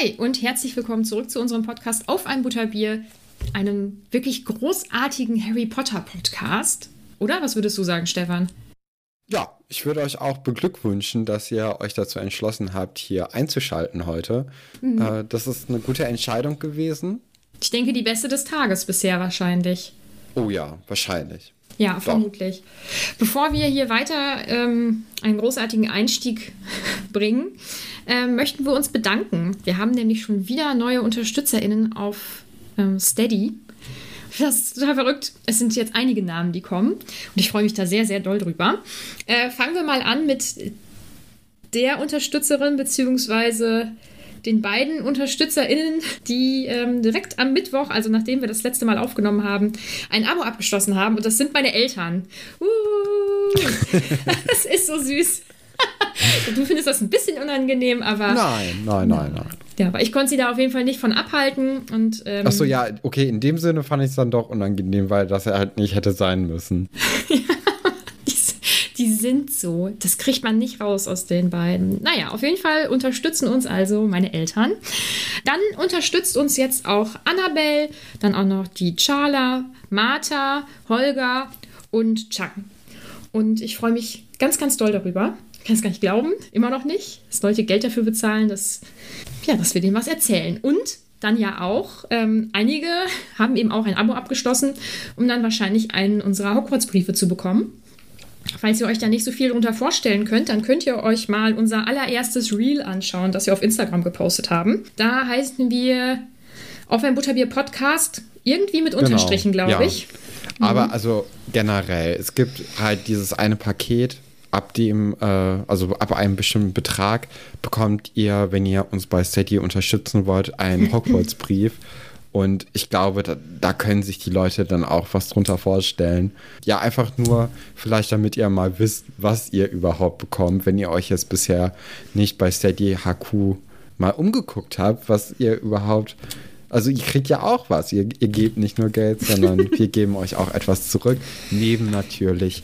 Hi und herzlich willkommen zurück zu unserem Podcast Auf ein Butterbier, einem wirklich großartigen Harry Potter Podcast. Oder was würdest du sagen, Stefan? Ja, ich würde euch auch beglückwünschen, dass ihr euch dazu entschlossen habt, hier einzuschalten heute. Mhm. Äh, das ist eine gute Entscheidung gewesen. Ich denke, die beste des Tages bisher wahrscheinlich. Oh ja, wahrscheinlich. Ja, Doch. vermutlich. Bevor wir hier weiter ähm, einen großartigen Einstieg bringen, äh, möchten wir uns bedanken. Wir haben nämlich schon wieder neue UnterstützerInnen auf ähm, Steady. Das ist total verrückt. Es sind jetzt einige Namen, die kommen. Und ich freue mich da sehr, sehr doll drüber. Äh, fangen wir mal an mit der Unterstützerin, beziehungsweise den beiden UnterstützerInnen, die ähm, direkt am Mittwoch, also nachdem wir das letzte Mal aufgenommen haben, ein Abo abgeschlossen haben. Und das sind meine Eltern. Uh, das ist so süß. du findest das ein bisschen unangenehm, aber. Nein, nein, nein, nein. Ja, aber ich konnte sie da auf jeden Fall nicht von abhalten. Und, ähm, Ach so, ja, okay, in dem Sinne fand ich es dann doch unangenehm, weil das halt nicht hätte sein müssen. ja, die, die sind so. Das kriegt man nicht raus aus den beiden. Naja, auf jeden Fall unterstützen uns also meine Eltern. Dann unterstützt uns jetzt auch Annabelle, dann auch noch die Charla, Martha, Holger und Chuck. Und ich freue mich ganz, ganz doll darüber. Ich kann es gar nicht glauben, immer noch nicht, dass Leute Geld dafür bezahlen, dass, ja, dass wir denen was erzählen. Und dann ja auch, ähm, einige haben eben auch ein Abo abgeschlossen, um dann wahrscheinlich einen unserer Hogwarts-Briefe zu bekommen. Falls ihr euch da nicht so viel darunter vorstellen könnt, dann könnt ihr euch mal unser allererstes Reel anschauen, das wir auf Instagram gepostet haben. Da heißen wir auf ein Butterbier Podcast, irgendwie mit genau. Unterstrichen, genau. glaube ja. ich. Aber mhm. also generell, es gibt halt dieses eine Paket, ab dem, äh, also ab einem bestimmten Betrag bekommt ihr, wenn ihr uns bei Steady unterstützen wollt, einen Hogwarts-Brief. Und ich glaube, da, da, können sich die Leute dann auch was drunter vorstellen. Ja, einfach nur vielleicht, damit ihr mal wisst, was ihr überhaupt bekommt, wenn ihr euch jetzt bisher nicht bei Steady HQ mal umgeguckt habt, was ihr überhaupt also ihr kriegt ja auch was. Ihr, ihr gebt nicht nur Geld, sondern wir geben euch auch etwas zurück. Neben natürlich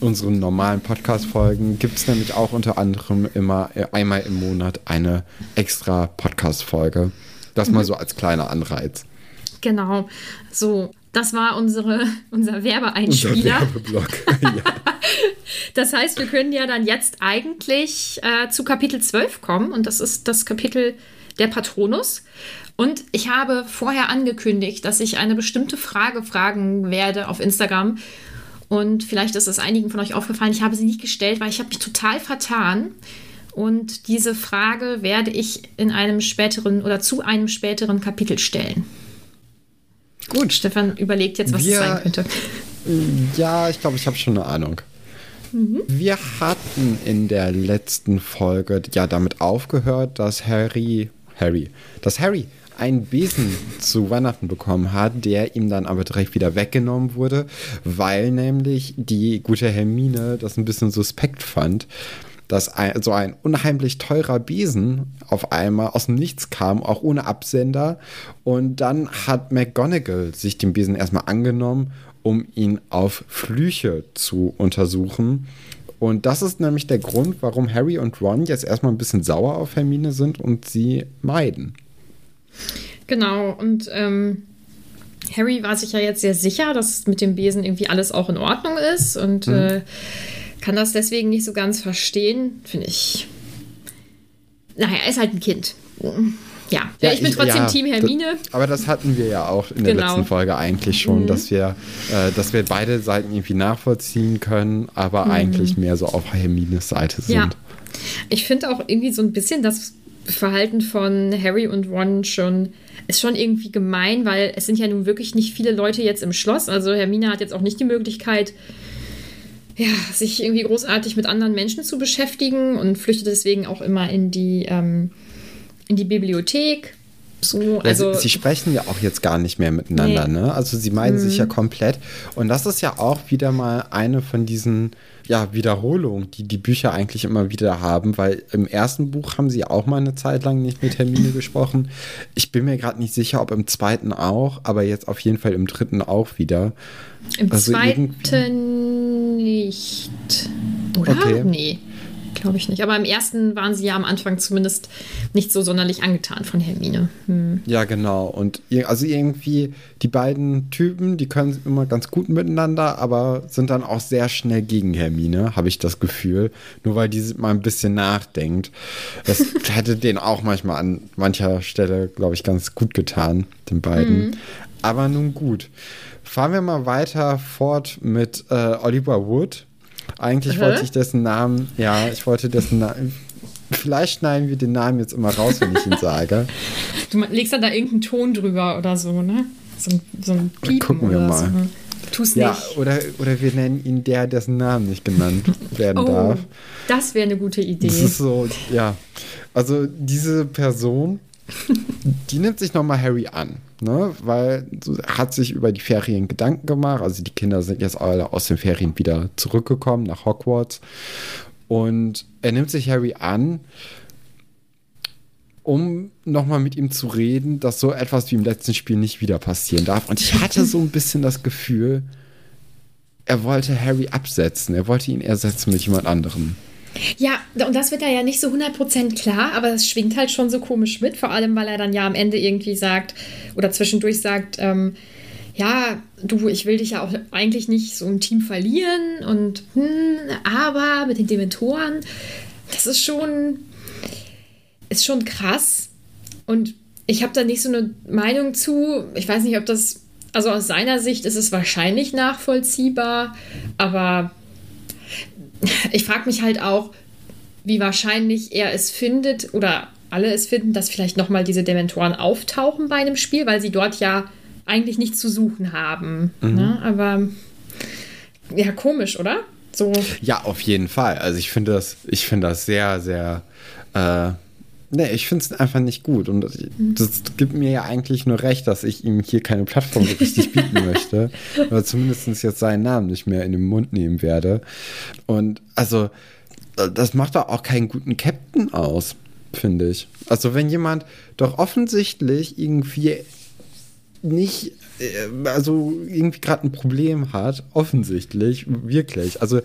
unseren normalen Podcast-Folgen gibt es nämlich auch unter anderem immer äh, einmal im Monat eine extra Podcast-Folge. Das mhm. mal so als kleiner Anreiz. Genau. So, das war unsere, unser Werbeeinspieler. Unser Werbeblock. ja. Das heißt, wir können ja dann jetzt eigentlich äh, zu Kapitel 12 kommen und das ist das Kapitel der Patronus. Und ich habe vorher angekündigt, dass ich eine bestimmte Frage fragen werde auf Instagram. Und vielleicht ist es einigen von euch aufgefallen, ich habe sie nicht gestellt, weil ich habe mich total vertan. Und diese Frage werde ich in einem späteren oder zu einem späteren Kapitel stellen. Gut. Stefan überlegt jetzt, was Wir, es sein könnte. Ja, ich glaube, ich habe schon eine Ahnung. Mhm. Wir hatten in der letzten Folge ja damit aufgehört, dass Harry, Harry, dass Harry einen Besen zu Weihnachten bekommen hat, der ihm dann aber direkt wieder weggenommen wurde, weil nämlich die gute Hermine das ein bisschen suspekt fand, dass ein, so ein unheimlich teurer Besen auf einmal aus dem Nichts kam, auch ohne Absender. Und dann hat McGonagall sich den Besen erstmal angenommen, um ihn auf Flüche zu untersuchen. Und das ist nämlich der Grund, warum Harry und Ron jetzt erstmal ein bisschen sauer auf Hermine sind und sie meiden. Genau, und ähm, Harry war sich ja jetzt sehr sicher, dass mit dem Besen irgendwie alles auch in Ordnung ist und mhm. äh, kann das deswegen nicht so ganz verstehen, finde ich. Naja, er ist halt ein Kind. Ja, ja ich bin ich, trotzdem ja, Team Hermine. Das, aber das hatten wir ja auch in der genau. letzten Folge eigentlich schon, mhm. dass, wir, äh, dass wir beide Seiten irgendwie nachvollziehen können, aber mhm. eigentlich mehr so auf Hermines Seite sind. Ja. Ich finde auch irgendwie so ein bisschen das Verhalten von Harry und Ron schon ist schon irgendwie gemein, weil es sind ja nun wirklich nicht viele Leute jetzt im Schloss. Also Hermine hat jetzt auch nicht die Möglichkeit, ja, sich irgendwie großartig mit anderen Menschen zu beschäftigen und flüchtet deswegen auch immer in die, ähm, in die Bibliothek. So, also sie, sie, sprechen ja auch jetzt gar nicht mehr miteinander, nee. ne? Also sie meinen mhm. sich ja komplett. Und das ist ja auch wieder mal eine von diesen ja, Wiederholungen, die die Bücher eigentlich immer wieder haben, weil im ersten Buch haben sie auch mal eine Zeit lang nicht mit Hermine gesprochen. Ich bin mir gerade nicht sicher, ob im zweiten auch, aber jetzt auf jeden Fall im dritten auch wieder. Im also zweiten nicht. Oder? Okay. Nee. Glaube ich nicht. Aber im ersten waren sie ja am Anfang zumindest nicht so sonderlich angetan von Hermine. Hm. Ja, genau. Und also irgendwie die beiden Typen, die können immer ganz gut miteinander, aber sind dann auch sehr schnell gegen Hermine, habe ich das Gefühl. Nur weil die mal ein bisschen nachdenkt. Das hätte denen auch manchmal an mancher Stelle, glaube ich, ganz gut getan, den beiden. Mhm. Aber nun gut. Fahren wir mal weiter fort mit äh, Oliver Wood. Eigentlich wollte ich dessen Namen, ja, ich wollte dessen Namen. Vielleicht schneiden wir den Namen jetzt immer raus, wenn ich ihn sage. Du legst dann da irgendeinen Ton drüber oder so, ne? So, ein, so ein Piepen Gucken wir mal. So. Tu's ja, nicht. Oder, oder wir nennen ihn der, dessen Namen nicht genannt werden oh, darf. Das wäre eine gute Idee. Das ist so, ja. Also diese Person, die nimmt sich nochmal Harry an ne? weil hat sich über die Ferien Gedanken gemacht. Also die Kinder sind jetzt alle aus den Ferien wieder zurückgekommen nach Hogwarts. Und er nimmt sich Harry an, um nochmal mit ihm zu reden, dass so etwas wie im letzten Spiel nicht wieder passieren darf. Und ich hatte so ein bisschen das Gefühl, er wollte Harry absetzen. Er wollte ihn ersetzen mit jemand anderem. Ja, und das wird da ja nicht so 100% klar, aber es schwingt halt schon so komisch mit, vor allem weil er dann ja am Ende irgendwie sagt oder zwischendurch sagt, ähm, ja, du, ich will dich ja auch eigentlich nicht so im Team verlieren und hm, aber mit den Dementoren, das ist schon ist schon krass und ich habe da nicht so eine Meinung zu. Ich weiß nicht, ob das also aus seiner Sicht ist es wahrscheinlich nachvollziehbar, aber ich frage mich halt auch, wie wahrscheinlich er es findet oder alle es finden, dass vielleicht nochmal diese Dementoren auftauchen bei einem Spiel, weil sie dort ja eigentlich nichts zu suchen haben. Mhm. Ne? Aber ja, komisch, oder? So. Ja, auf jeden Fall. Also ich finde das, ich finde das sehr, sehr äh, Nee, ich finde es einfach nicht gut. Und das, mhm. das, gibt mir ja eigentlich nur recht, dass ich ihm hier keine Plattform so richtig bieten möchte. Oder zumindest jetzt seinen Namen nicht mehr in den Mund nehmen werde. Und also, das macht doch auch keinen guten Captain aus, finde ich. Also, wenn jemand doch offensichtlich irgendwie nicht, äh, also irgendwie gerade ein Problem hat, offensichtlich, wirklich. Also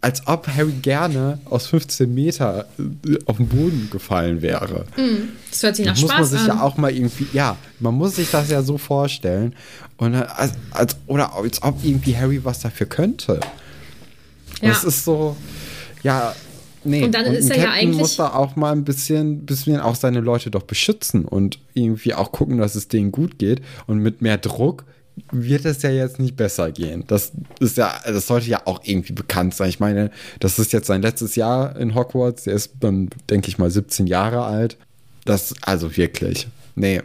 als ob Harry gerne aus 15 Meter äh, auf den Boden gefallen wäre. Mm, das hört sich nach muss Spaß man sich an. ja auch mal irgendwie, ja, man muss sich das ja so vorstellen. Und äh, als, als, oder als ob irgendwie Harry was dafür könnte. Ja. Das ist so, ja, nee. Und dann und ist er ja eigentlich. muss da auch mal ein bisschen, bisschen auch seine Leute doch beschützen und irgendwie auch gucken, dass es denen gut geht. Und mit mehr Druck wird es ja jetzt nicht besser gehen. Das ist ja, das sollte ja auch irgendwie bekannt sein. Ich meine, das ist jetzt sein letztes Jahr in Hogwarts. Der ist dann, denke ich mal, 17 Jahre alt. Das, also wirklich. Nee.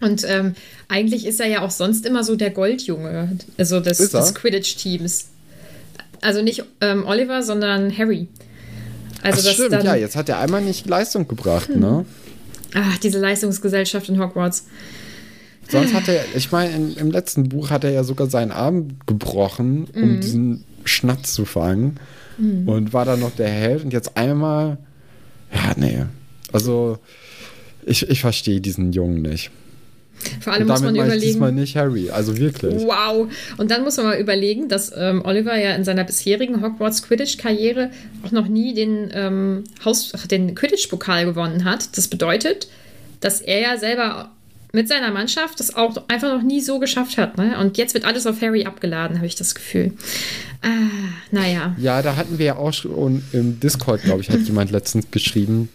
Und ähm, eigentlich ist er ja auch sonst immer so der Goldjunge, also des, des Quidditch-Teams. Also nicht ähm, Oliver, sondern Harry. Also Ach, stimmt, dann, ja, jetzt hat er einmal nicht Leistung gebracht, hm. ne? Ach, diese Leistungsgesellschaft in Hogwarts. Sonst hat er, ich meine, im letzten Buch hat er ja sogar seinen Arm gebrochen, um mhm. diesen Schnatz zu fangen. Mhm. Und war dann noch der Held. Und jetzt einmal, ja, nee. Also, ich, ich verstehe diesen Jungen nicht. Vor allem muss man überlegen. Ich diesmal nicht Harry, also wirklich. Wow. Und dann muss man mal überlegen, dass ähm, Oliver ja in seiner bisherigen Hogwarts Quidditch-Karriere auch noch nie den, ähm, den Quidditch-Pokal gewonnen hat. Das bedeutet, dass er ja selber mit seiner Mannschaft das auch einfach noch nie so geschafft hat. Ne? Und jetzt wird alles auf Harry abgeladen, habe ich das Gefühl. Ah, naja. Ja, da hatten wir ja auch schon im Discord, glaube ich, hat jemand letztens geschrieben,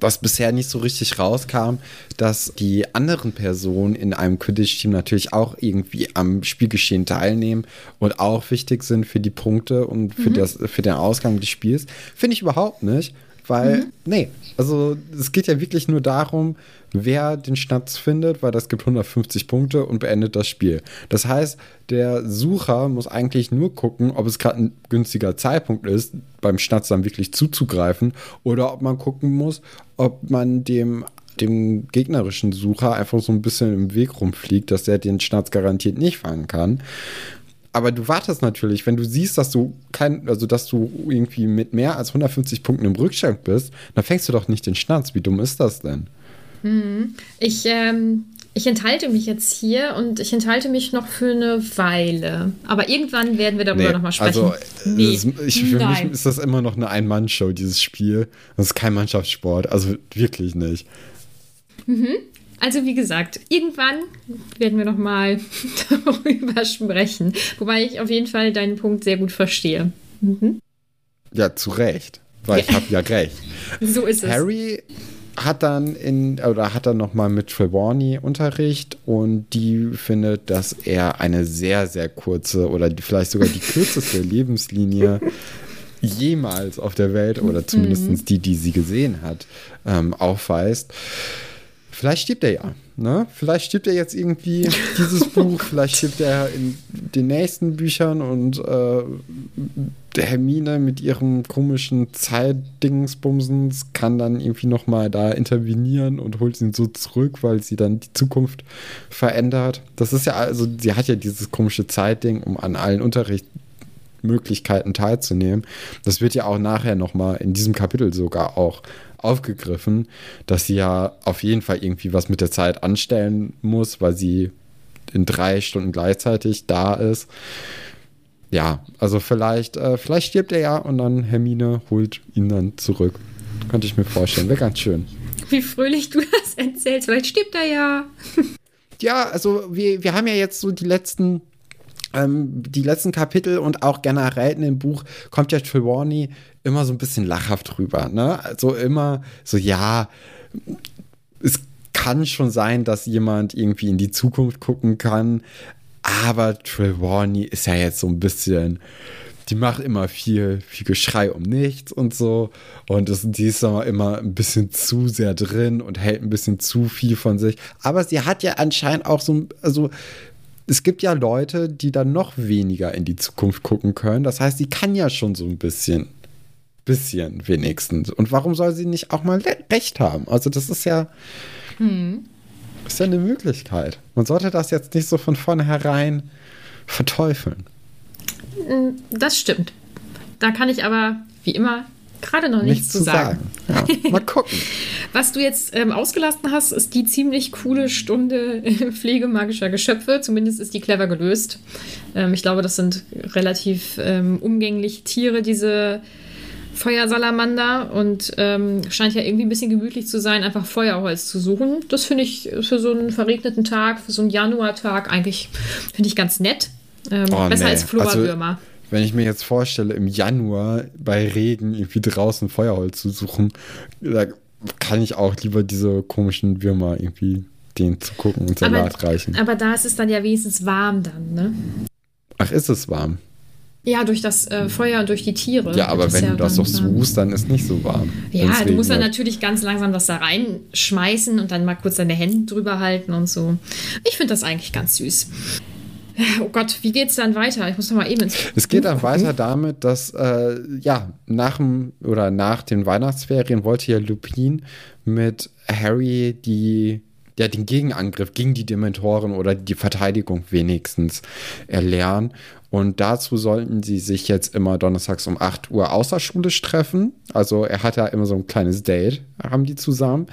dass bisher nicht so richtig rauskam, dass die anderen Personen in einem Quidditch-Team natürlich auch irgendwie am Spielgeschehen teilnehmen und auch wichtig sind für die Punkte und für, mhm. das, für den Ausgang des Spiels. Finde ich überhaupt nicht, weil, mhm. nee, also es geht ja wirklich nur darum, wer den Schnatz findet, weil das gibt 150 Punkte und beendet das Spiel. Das heißt, der Sucher muss eigentlich nur gucken, ob es gerade ein günstiger Zeitpunkt ist, beim Schnatz dann wirklich zuzugreifen oder ob man gucken muss, ob man dem dem gegnerischen Sucher einfach so ein bisschen im Weg rumfliegt, dass er den Schnatz garantiert nicht fangen kann. Aber du wartest natürlich, wenn du siehst, dass du kein, also dass du irgendwie mit mehr als 150 Punkten im Rückstand bist, dann fängst du doch nicht den Schnatz. Wie dumm ist das denn? Ich, ähm, ich enthalte mich jetzt hier und ich enthalte mich noch für eine Weile. Aber irgendwann werden wir darüber nochmal sprechen. Also, nee. ist, ich, für Nein. mich ist das immer noch eine Ein-Mann-Show, dieses Spiel. Das ist kein Mannschaftssport. Also wirklich nicht. Mhm. Also wie gesagt, irgendwann werden wir noch mal darüber sprechen. Wobei ich auf jeden Fall deinen Punkt sehr gut verstehe. Mhm. Ja, zu Recht. Weil ich habe ja recht. So ist es. Harry hat dann in oder hat dann noch mal mit Trelawney Unterricht und die findet, dass er eine sehr sehr kurze oder vielleicht sogar die kürzeste Lebenslinie jemals auf der Welt oder zumindest mhm. die, die sie gesehen hat, ähm, aufweist. Vielleicht stirbt er ja. Ne? Vielleicht stirbt er jetzt irgendwie dieses Buch, vielleicht stirbt er in den nächsten Büchern und äh, Hermine mit ihrem komischen Zeitdingsbumsens kann dann irgendwie nochmal da intervenieren und holt ihn so zurück, weil sie dann die Zukunft verändert. Das ist ja also, sie hat ja dieses komische Zeitding, um an allen Unterrichtsmöglichkeiten teilzunehmen. Das wird ja auch nachher nochmal in diesem Kapitel sogar auch aufgegriffen, dass sie ja auf jeden Fall irgendwie was mit der Zeit anstellen muss, weil sie in drei Stunden gleichzeitig da ist. Ja, also vielleicht, äh, vielleicht stirbt er ja und dann Hermine holt ihn dann zurück. Könnte ich mir vorstellen. Wäre ganz schön. Wie fröhlich du das erzählst. Vielleicht stirbt er ja. ja, also wir, wir haben ja jetzt so die letzten ähm, die letzten Kapitel und auch generell in dem Buch kommt ja Trelawney immer so ein bisschen lachhaft rüber. Ne? Also immer so, ja, es kann schon sein, dass jemand irgendwie in die Zukunft gucken kann, aber Trelawney ist ja jetzt so ein bisschen die macht immer viel, viel Geschrei um nichts und so. Und die ist aber immer ein bisschen zu sehr drin und hält ein bisschen zu viel von sich. Aber sie hat ja anscheinend auch so, also es gibt ja Leute, die dann noch weniger in die Zukunft gucken können. Das heißt, sie kann ja schon so ein bisschen, bisschen wenigstens. Und warum soll sie nicht auch mal recht haben? Also das ist ja, hm. ist ja eine Möglichkeit. Man sollte das jetzt nicht so von vornherein verteufeln. Hm, das stimmt. Da kann ich aber, wie immer, gerade noch nichts, nichts zu sagen. sagen. Ja, mal gucken. Was du jetzt ähm, ausgelassen hast, ist die ziemlich coole Stunde Pflege magischer Geschöpfe. Zumindest ist die clever gelöst. Ähm, ich glaube, das sind relativ ähm, umgängliche Tiere, diese Feuersalamander. Und ähm, scheint ja irgendwie ein bisschen gemütlich zu sein, einfach Feuerholz zu suchen. Das finde ich für so einen verregneten Tag, für so einen Januartag eigentlich, finde ich ganz nett. Ähm, oh, besser nee. als Florwürmer. Also wenn ich mir jetzt vorstelle, im Januar bei Regen irgendwie draußen Feuerholz zu suchen, da kann ich auch lieber diese komischen Würmer irgendwie denen zu gucken und Salat aber, reichen. Aber da ist es dann ja wenigstens warm dann, ne? Ach, ist es warm? Ja, durch das äh, Feuer und durch die Tiere. Ja, aber wenn ja du das doch suchst, dann ist nicht so warm. Ja, du musst dann natürlich ganz langsam das da reinschmeißen und dann mal kurz deine Hände drüber halten und so. Ich finde das eigentlich ganz süß. Oh Gott, wie geht's dann weiter? Ich muss noch mal eben ins Es geht dann weiter damit, dass äh, ja nach dem oder nach den Weihnachtsferien wollte ja Lupin mit Harry die ja, den Gegenangriff gegen die Dementoren oder die Verteidigung wenigstens erlernen. Und dazu sollten sie sich jetzt immer donnerstags um 8 Uhr außerschulisch treffen. Also er hat ja immer so ein kleines Date, haben die zusammen.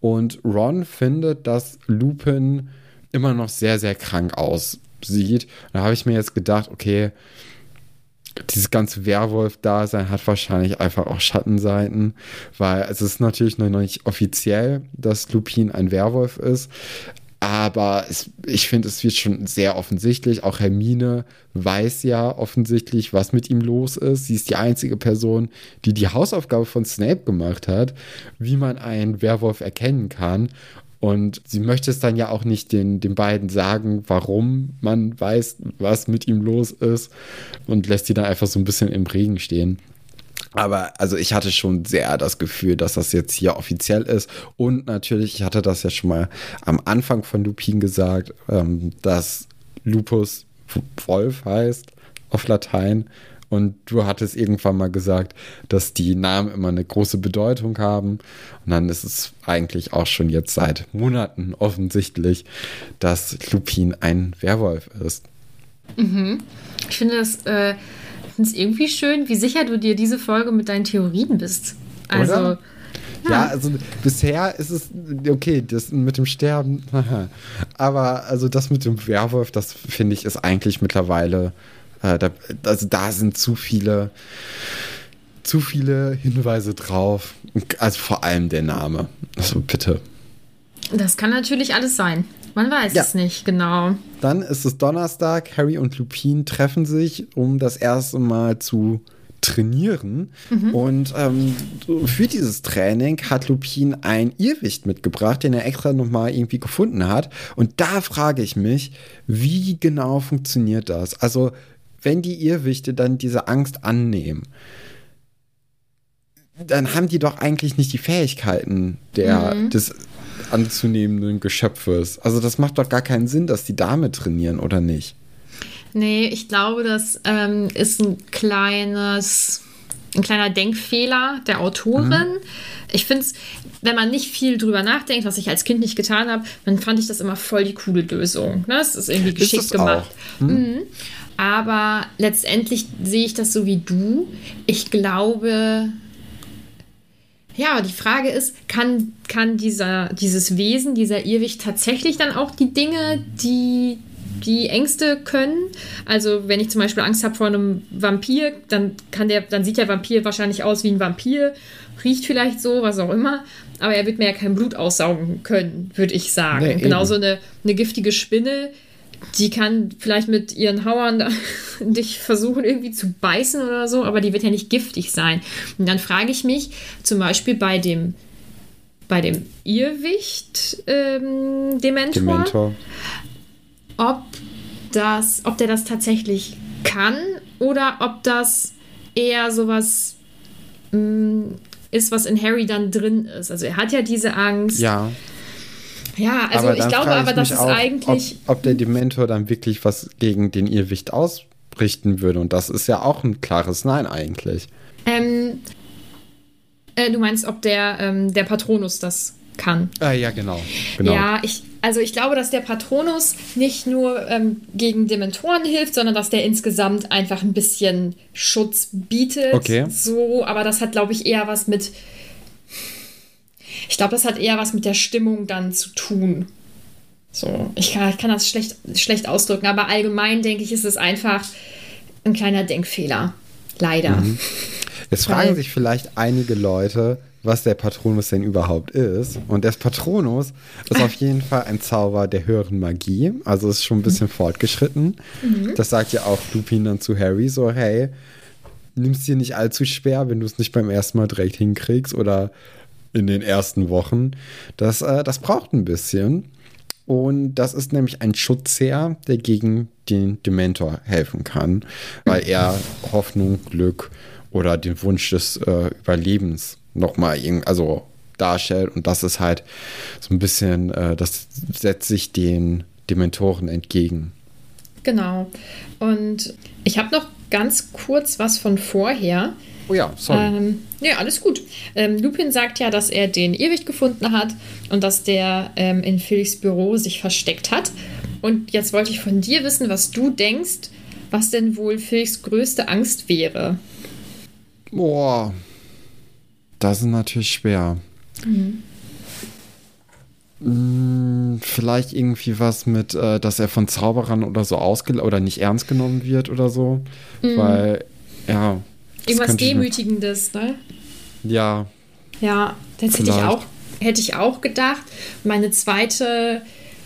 Und Ron findet, dass Lupin immer noch sehr, sehr krank aus sieht. Da habe ich mir jetzt gedacht, okay, dieses ganze Werwolf-Dasein hat wahrscheinlich einfach auch Schattenseiten, weil es ist natürlich noch nicht offiziell, dass Lupin ein Werwolf ist. Aber es, ich finde, es wird schon sehr offensichtlich. Auch Hermine weiß ja offensichtlich, was mit ihm los ist. Sie ist die einzige Person, die die Hausaufgabe von Snape gemacht hat, wie man einen Werwolf erkennen kann. Und sie möchte es dann ja auch nicht den, den beiden sagen, warum man weiß, was mit ihm los ist und lässt sie dann einfach so ein bisschen im Regen stehen. Aber also ich hatte schon sehr das Gefühl, dass das jetzt hier offiziell ist. Und natürlich, ich hatte das ja schon mal am Anfang von Lupin gesagt, ähm, dass Lupus Wolf heißt auf Latein. Und du hattest irgendwann mal gesagt, dass die Namen immer eine große Bedeutung haben. Und dann ist es eigentlich auch schon jetzt seit Monaten offensichtlich, dass Lupin ein Werwolf ist. Mhm. Ich finde das äh, irgendwie schön, wie sicher du dir diese Folge mit deinen Theorien bist. Also. Oder? Ja, also bisher ist es okay, das mit dem Sterben, aber also das mit dem Werwolf, das finde ich ist eigentlich mittlerweile, äh, da, also da sind zu viele, zu viele Hinweise drauf. Also vor allem der Name. Also bitte. Das kann natürlich alles sein. Man weiß Ja. es nicht genau. Dann ist es Donnerstag, Harry und Lupin treffen sich, um das erste Mal zu trainieren. Und ähm, für dieses Training hat Lupin ein Irrwicht mitgebracht, den er extra nochmal irgendwie gefunden hat. Und da frage ich mich, wie genau funktioniert das? Also, wenn die Irrwichte dann diese Angst annehmen, dann haben die doch eigentlich nicht die Fähigkeiten der, des anzunehmenden Geschöpfes. Also das macht doch gar keinen Sinn, dass die damit trainieren, oder nicht? Nee, ich glaube, das ähm, ist ein kleines, ein kleiner Denkfehler der Autorin. Mhm. Ich finde es, wenn man nicht viel drüber nachdenkt, was ich als Kind nicht getan habe, dann fand ich das immer voll die coole Lösung. Ne? Es ist irgendwie geschickt es gemacht. Hm? Mhm. Aber letztendlich sehe ich das so wie du. Ich glaube, ja, die Frage ist, kann, kann dieser, dieses Wesen, dieser Irrwicht tatsächlich dann auch die Dinge, die die Ängste können? Also, wenn ich zum Beispiel Angst habe vor einem Vampir, dann kann der, dann sieht der Vampir wahrscheinlich aus wie ein Vampir, riecht vielleicht so, was auch immer, aber er wird mir ja kein Blut aussaugen können, würde ich sagen. Nee. Genauso eine, eine giftige Spinne, die kann vielleicht mit ihren Hauern dich versuchen irgendwie zu beißen oder so, aber die wird ja nicht giftig sein. Und dann frage ich mich zum Beispiel bei dem bei dem Irrwicht ähm, Dementor, Dementor. ob das, ob der das tatsächlich kann oder ob das eher sowas mh, ist, was in Harry dann drin ist. Also er hat ja diese Angst. Ja. Ja, also aber ich glaube aber, ich das mich ist auch, eigentlich. Ob, ob der Dementor dann wirklich was gegen den Irrwicht ausrichten würde. Und das ist ja auch ein klares Nein eigentlich. Ähm, äh, du meinst, ob der, ähm, der Patronus das kann? Ah, ja, genau. genau. Ja, ich, also ich glaube, dass der Patronus nicht nur ähm, gegen Dementoren hilft, sondern dass der insgesamt einfach ein bisschen Schutz bietet. Okay. So, aber das hat, glaube ich, eher was mit. Ich glaube, das hat eher was mit der Stimmung dann zu tun. So, ich kann, ich kann das schlecht, schlecht ausdrücken, aber allgemein denke ich, ist es einfach ein kleiner Denkfehler. Leider. Jetzt fragen Weil- sich vielleicht einige Leute, was der Patronus denn überhaupt ist. Und der Patronus ist auf jeden Fall ein Zauber der höheren Magie. Also ist schon ein bisschen fortgeschritten. Das sagt ja auch Lupin dann zu Harry so, hey, nimm's dir nicht allzu schwer, wenn du es nicht beim ersten Mal direkt hinkriegst oder in den ersten Wochen. Das, äh, das braucht ein bisschen. Und das ist nämlich ein Schutzherr, der gegen den Dementor helfen kann, weil er Hoffnung, Glück oder den Wunsch des äh, Überlebens nochmal also darstellt. Und das ist halt so ein bisschen, äh, das setzt sich den Dementoren entgegen. Genau. Und ich habe noch ganz kurz was von vorher. Oh ja, sorry. Ähm, ja, alles gut. Ähm, Lupin sagt ja, dass er den Irrwicht gefunden hat und dass der ähm, in Felix Büro sich versteckt hat. Und jetzt wollte ich von dir wissen, was du denkst, was denn wohl Felix größte Angst wäre. Boah, das ist natürlich schwer. Mm, Vielleicht irgendwie was mit, äh, dass er von Zauberern oder so ausge oder nicht ernst genommen wird oder so. Weil, ja. Irgendwas Demütigendes, ne? Ja, Ja, das hätte ich auch, hätte ich auch gedacht. Meine zweite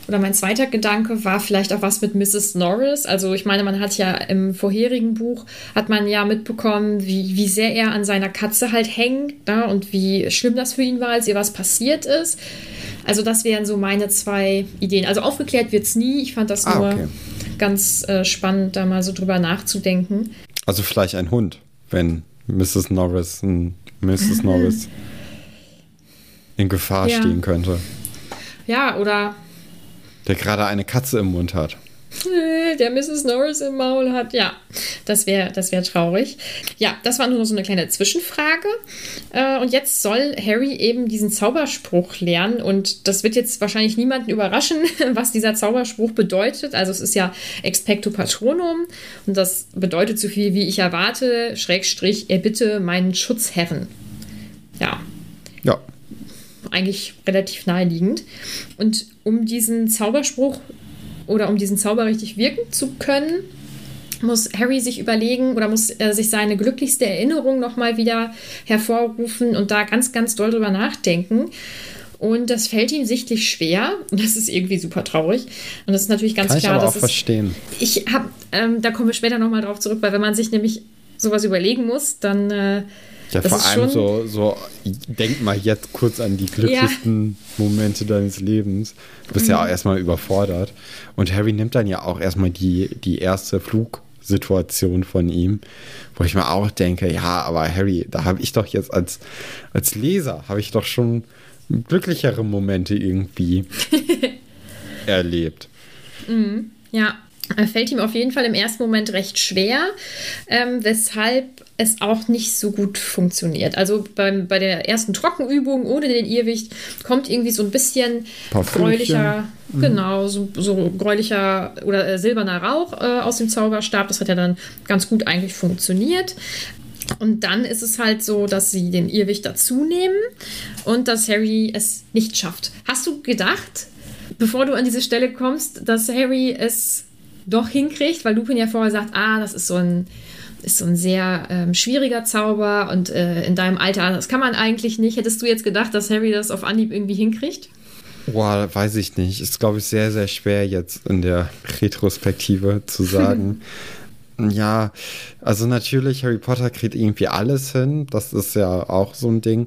oder mein zweiter Gedanke war vielleicht auch was mit Mrs. Norris. Also ich meine, man hat ja im vorherigen Buch hat man ja mitbekommen, wie, wie sehr er an seiner Katze halt hängt ne? und wie schlimm das für ihn war, als ihr was passiert ist. Also das wären so meine zwei Ideen. Also aufgeklärt wird es nie. Ich fand das Ah, nur okay. ganz äh, spannend, da mal so drüber nachzudenken. also vielleicht ein Hund, wenn Mrs. Norris, Mrs. Norris in Gefahr Ja. stehen könnte. Ja, oder Der gerade eine Katze im Mund hat. Äh, der Mrs. Norris im Maul hat. Ja, das wäre das wär traurig. Ja, das war nur so eine kleine Zwischenfrage. Äh, und jetzt soll Harry eben diesen Zauberspruch lernen. Und das wird jetzt wahrscheinlich niemanden überraschen, was dieser Zauberspruch bedeutet. Also es ist ja Expecto Patronum. Und das bedeutet so viel wie ich erwarte, Schrägstrich, erbitte meinen Schutzherren. Ja, Ja, Eigentlich relativ naheliegend. Und um diesen Zauberspruch oder um diesen Zauber richtig wirken zu können, muss Harry sich überlegen oder muss äh, sich seine glücklichste Erinnerung nochmal wieder hervorrufen und da ganz, ganz doll drüber nachdenken. Und das fällt ihm sichtlich schwer. Und das ist irgendwie super traurig. Und das ist natürlich ganz Kann klar. Ich aber dass auch es, verstehen. Ich habe, ähm, da kommen wir später nochmal drauf zurück, weil wenn man sich nämlich sowas überlegen muss, dann. Äh, ja, vor allem so, so, denk mal jetzt kurz an die glücklichsten ja. Momente deines Lebens. Du bist mhm. ja auch erstmal überfordert. Und Harry nimmt dann ja auch erstmal die, die erste Flugsituation von ihm, wo ich mir auch denke, ja, aber Harry, da habe ich doch jetzt als, als Leser, habe ich doch schon glücklichere Momente irgendwie erlebt. Mhm. Ja, fällt ihm auf jeden Fall im ersten Moment recht schwer, ähm, weshalb es auch nicht so gut funktioniert. Also beim, bei der ersten Trockenübung ohne den Irrwicht kommt irgendwie so ein bisschen gräulicher, mhm. genau, so, so gräulicher oder äh, silberner Rauch äh, aus dem Zauberstab. Das hat ja dann ganz gut eigentlich funktioniert. Und dann ist es halt so, dass sie den Irrwicht dazu nehmen und dass Harry es nicht schafft. Hast du gedacht, bevor du an diese Stelle kommst, dass Harry es doch hinkriegt, weil Lupin ja vorher sagt, ah, das ist so ein, ist so ein sehr ähm, schwieriger Zauber und äh, in deinem Alter, das kann man eigentlich nicht. Hättest du jetzt gedacht, dass Harry das auf Anhieb irgendwie hinkriegt? Boah, weiß ich nicht. Ist, glaube ich, sehr, sehr schwer jetzt in der Retrospektive zu sagen. Ja, also natürlich, Harry Potter kriegt irgendwie alles hin. Das ist ja auch so ein Ding.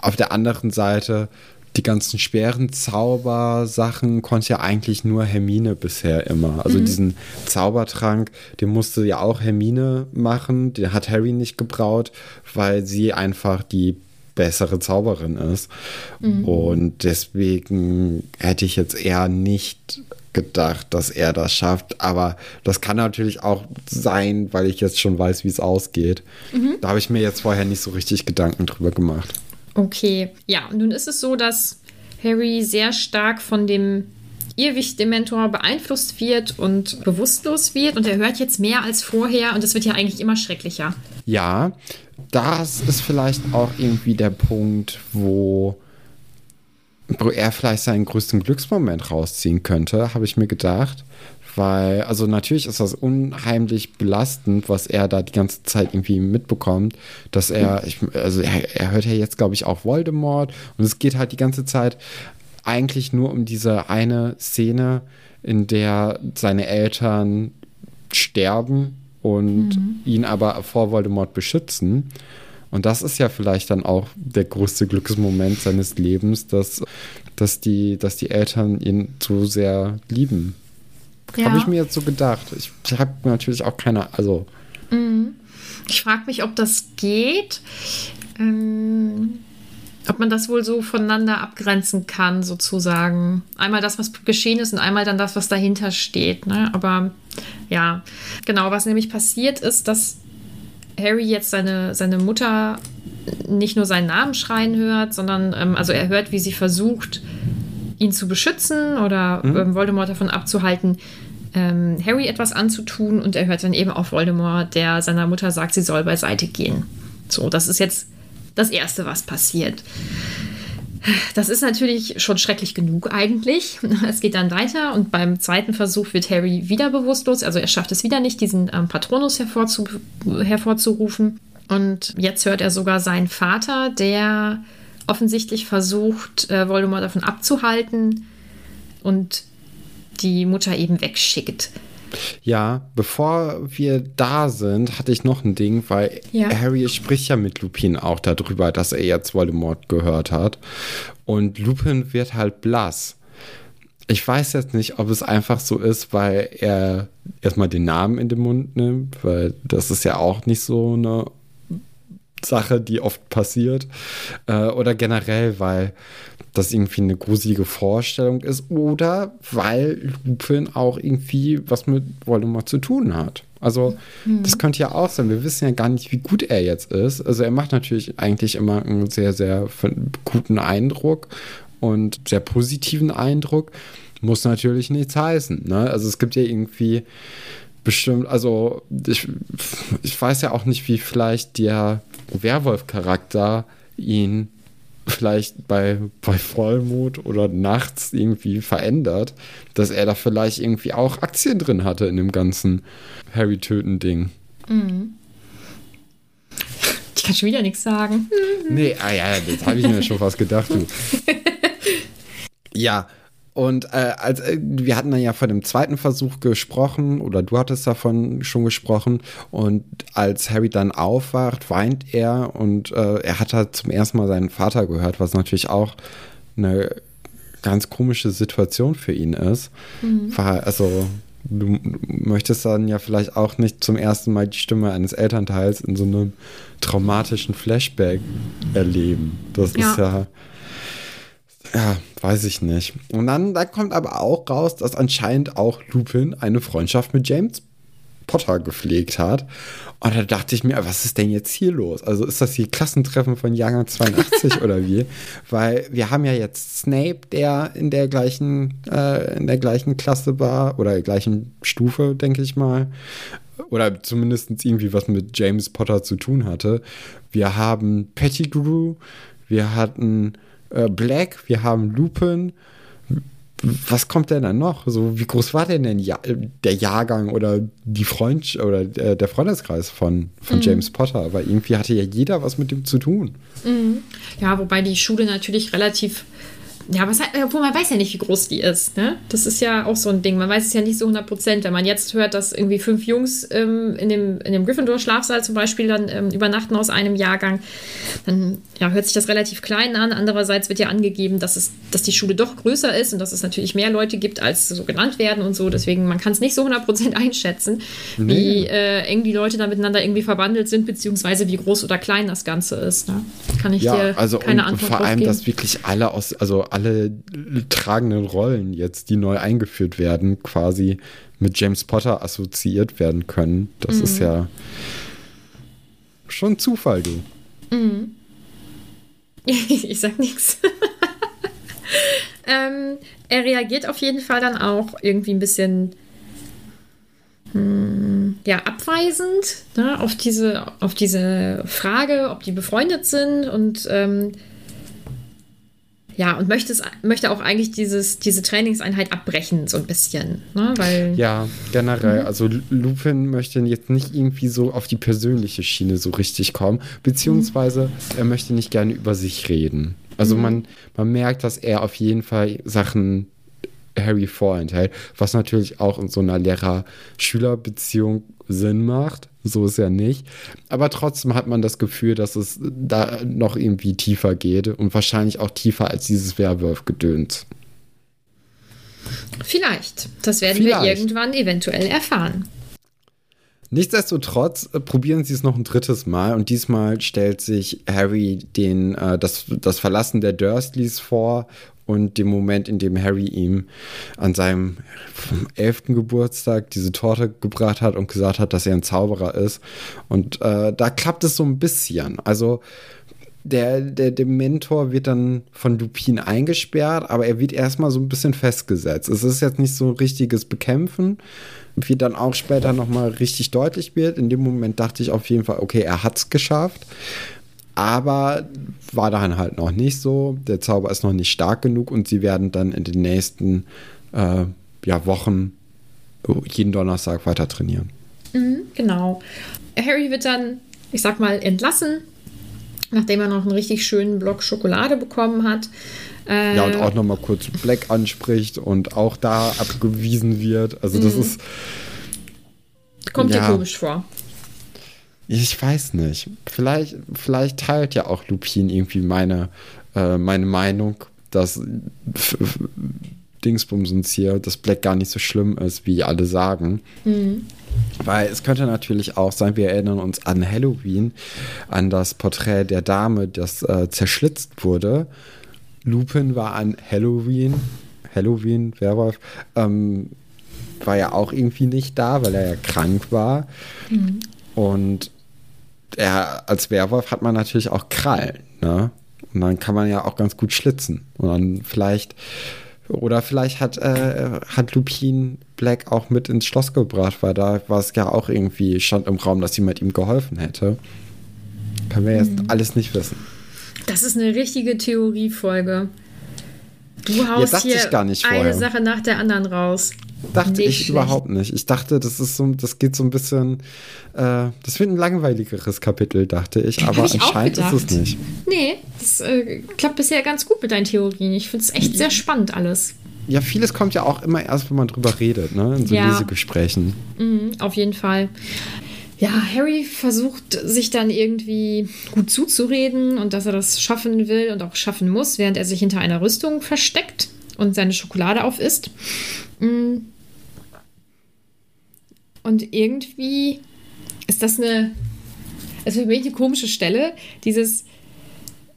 Auf der anderen Seite, die ganzen schweren Zaubersachen konnte ja eigentlich nur Hermine bisher immer. Also mhm. diesen Zaubertrank, den musste ja auch Hermine machen. Den hat Harry nicht gebraut, weil sie einfach die bessere Zauberin ist. Mhm. Und deswegen hätte ich jetzt eher nicht gedacht, dass er das schafft. Aber das kann natürlich auch sein, weil ich jetzt schon weiß, wie es ausgeht. Mhm. Da habe ich mir jetzt vorher nicht so richtig Gedanken drüber gemacht. Okay, ja, nun ist es so, dass Harry sehr stark von dem Irrwicht-Dementor beeinflusst wird und bewusstlos wird. Und er hört jetzt mehr als vorher und es wird ja eigentlich immer schrecklicher. Ja, das ist vielleicht auch irgendwie der Punkt, wo wo er vielleicht seinen größten Glücksmoment rausziehen könnte, habe ich mir gedacht. Weil, also natürlich ist das unheimlich belastend, was er da die ganze Zeit irgendwie mitbekommt, dass er, ich, also er, er hört ja jetzt, glaube ich, auch Voldemort und es geht halt die ganze Zeit eigentlich nur um diese eine Szene, in der seine Eltern sterben und mhm. ihn aber vor Voldemort beschützen. Und das ist ja vielleicht dann auch der größte Glücksmoment seines Lebens, dass, dass, die, dass die Eltern ihn so sehr lieben. Ja. Habe ich mir jetzt so gedacht. Ich, habe natürlich auch keine, also. Mhm. Ich frage mich, ob das geht. Ähm, ob man das wohl so voneinander abgrenzen kann, sozusagen. Einmal das, was geschehen ist und einmal dann das, was dahinter steht. Ne? Aber ja, genau, was nämlich passiert ist, dass Harry jetzt seine, seine Mutter nicht nur seinen Namen schreien hört, sondern ähm, also er hört, wie sie versucht, ihn zu beschützen oder mhm. ähm, Voldemort davon abzuhalten, ähm, Harry etwas anzutun und er hört dann eben auch Voldemort, der seiner Mutter sagt, sie soll beiseite gehen. So, das ist jetzt das Erste, was passiert. Das ist natürlich schon schrecklich genug eigentlich. Es geht dann weiter und beim zweiten Versuch wird Harry wieder bewusstlos. Also er schafft es wieder nicht, diesen ähm, Patronus hervorzu hervorzurufen. Und jetzt hört er sogar seinen Vater, der offensichtlich versucht, äh, Voldemort davon abzuhalten und die Mutter eben wegschickt. Ja, bevor wir da sind, hatte ich noch ein Ding, weil ja. Harry spricht ja mit Lupin auch darüber, dass er jetzt Voldemort gehört hat. Und Lupin wird halt blass. Ich weiß jetzt nicht, ob es einfach so ist, weil er erstmal den Namen in den Mund nimmt, weil das ist ja auch nicht so eine Sache, die oft passiert. Äh, oder generell, weil das irgendwie eine gruselige Vorstellung ist oder weil Lupin auch irgendwie was mit Voldemort zu tun hat. Also mhm. das könnte ja auch sein. Wir wissen ja gar nicht, wie gut er jetzt ist. Also er macht natürlich eigentlich immer einen sehr, sehr guten Eindruck und sehr positiven Eindruck. Muss natürlich nichts heißen. Ne? Also es gibt ja irgendwie bestimmt, also ich, ich weiß ja auch nicht, wie vielleicht der Werwolf-Charakter ihn vielleicht bei, bei Vollmond oder nachts irgendwie verändert, dass er da vielleicht irgendwie auch Aktien drin hatte in dem ganzen Harry-Töten-Ding. Mhm. Ich kann schon wieder nichts sagen. Nee, ah ja, das habe ich mir schon fast gedacht, du. Ja, und äh, als, äh, wir hatten dann ja von dem zweiten Versuch gesprochen, oder du hattest davon schon gesprochen. Und als Harry dann aufwacht, weint er und äh, er hat halt zum ersten Mal seinen Vater gehört, was natürlich auch eine ganz komische Situation für ihn ist. Mhm. Also, du möchtest dann ja vielleicht auch nicht zum ersten Mal die Stimme eines Elternteils in so einem traumatischen Flashback erleben. Das ja. ist ja ja, weiß ich nicht. Und dann, da kommt aber auch raus, dass anscheinend auch Lupin eine Freundschaft mit James Potter gepflegt hat. Und da dachte ich mir, was ist denn jetzt hier los? Also ist das hier Klassentreffen von Jahrgang 82 oder wie? Weil wir haben ja jetzt Snape, der in der gleichen, äh, in der gleichen Klasse war oder der gleichen Stufe, denke ich mal. Oder zumindest irgendwie was mit James Potter zu tun hatte. Wir haben Pettigrew, wir hatten äh, Black, wir haben Lupin. Was kommt denn dann noch? So, wie groß war denn, denn ja, der Jahrgang oder die Freund oder äh, der Freundeskreis von, von mhm. James Potter? Weil irgendwie hatte ja jeder was mit dem zu tun. Mhm. Ja, wobei die Schule natürlich relativ ja, was, obwohl man weiß ja nicht, wie groß die ist. Ne? Das ist ja auch so ein Ding. Man weiß es ja nicht so 100 Prozent. Wenn man jetzt hört, dass irgendwie fünf Jungs ähm, in dem, in dem Gryffindor-Schlafsaal zum Beispiel dann ähm, übernachten aus einem Jahrgang, dann ja, hört sich das relativ klein an. Andererseits wird ja angegeben, dass, es, dass die Schule doch größer ist und dass es natürlich mehr Leute gibt, als so genannt werden und so. Deswegen, man kann es nicht so 100 Prozent einschätzen, nee. wie äh, eng die Leute da miteinander irgendwie verbandelt sind, beziehungsweise wie groß oder klein das Ganze ist. Ne? Kann ich ja, dir also keine Antwort vor allem, dass wirklich alle aus, also alle tragenden Rollen jetzt, die neu eingeführt werden, quasi mit James Potter assoziiert werden können. Das mhm. ist ja schon Zufall, du. Mhm. ich sag nichts. ähm, er reagiert auf jeden Fall dann auch irgendwie ein bisschen hm, ja, abweisend ne, auf, diese, auf diese Frage, ob die befreundet sind und ähm, ja, und möchte, es, möchte auch eigentlich dieses, diese Trainingseinheit abbrechen, so ein bisschen. Ne? Weil, ja, generell. Mhm. Also Lupin möchte jetzt nicht irgendwie so auf die persönliche Schiene so richtig kommen, beziehungsweise mhm. er möchte nicht gerne über sich reden. Also mhm. man, man merkt, dass er auf jeden Fall Sachen Harry vorenthält, was natürlich auch in so einer Lehrer-Schüler-Beziehung Sinn macht. So ist ja nicht. Aber trotzdem hat man das Gefühl, dass es da noch irgendwie tiefer geht und wahrscheinlich auch tiefer als dieses Werwolf-Gedöns. Vielleicht. Das werden Vielleicht. wir irgendwann eventuell erfahren. Nichtsdestotrotz äh, probieren sie es noch ein drittes Mal und diesmal stellt sich Harry den, äh, das, das Verlassen der Dursleys vor und dem Moment, in dem Harry ihm an seinem elften Geburtstag diese Torte gebracht hat und gesagt hat, dass er ein Zauberer ist. Und äh, da klappt es so ein bisschen. Also der, der, der Mentor wird dann von Lupin eingesperrt, aber er wird erstmal so ein bisschen festgesetzt. Es ist jetzt nicht so ein richtiges Bekämpfen, wie dann auch später nochmal richtig deutlich wird. In dem Moment dachte ich auf jeden Fall, okay, er hat es geschafft. Aber war dann halt noch nicht so. Der Zauber ist noch nicht stark genug und sie werden dann in den nächsten äh, ja, Wochen jeden Donnerstag weiter trainieren. Mhm, genau. Harry wird dann, ich sag mal, entlassen, nachdem er noch einen richtig schönen Block Schokolade bekommen hat. Äh, ja, und auch nochmal kurz Black anspricht und auch da abgewiesen wird. Also, das mhm. ist. Kommt ja, dir komisch vor. Ich weiß nicht. Vielleicht, vielleicht teilt ja auch Lupin irgendwie meine, äh, meine Meinung, dass Dingsbumsens hier, dass Black gar nicht so schlimm ist, wie alle sagen. Mhm. Weil es könnte natürlich auch sein, wir erinnern uns an Halloween, an das Porträt der Dame, das äh, zerschlitzt wurde. Lupin war an Halloween, Halloween, Werwolf, ähm, war ja auch irgendwie nicht da, weil er ja krank war. Mhm. Und er als Werwolf hat man natürlich auch Krallen, ne? Und dann kann man ja auch ganz gut schlitzen. Und dann vielleicht, oder vielleicht hat, äh, hat Lupin Black auch mit ins Schloss gebracht, weil da war es ja auch irgendwie, stand im Raum, dass jemand ihm geholfen hätte. Können wir jetzt mhm. alles nicht wissen. Das ist eine richtige Theoriefolge. Du haust hier ich gar nicht eine. Sache nach der anderen raus. Dachte Nicht ich schlecht. überhaupt nicht. Ich dachte, das ist so, das geht so ein bisschen, äh, das wird ein langweiligeres Kapitel, dachte ich, aber ich anscheinend ist es nicht. Nee, das äh, klappt bisher ganz gut mit deinen Theorien. Ich finde es echt sehr spannend alles. Ja, vieles kommt ja auch immer erst, wenn man drüber redet, ne? In so Ja. Lesegesprächen. Mhm, auf jeden Fall. Ja, Harry versucht sich dann irgendwie gut zuzureden und dass er das schaffen will und auch schaffen muss, während er sich hinter einer Rüstung versteckt und seine Schokolade aufisst. Und irgendwie ist das eine, also für mich eine komische Stelle, dieses,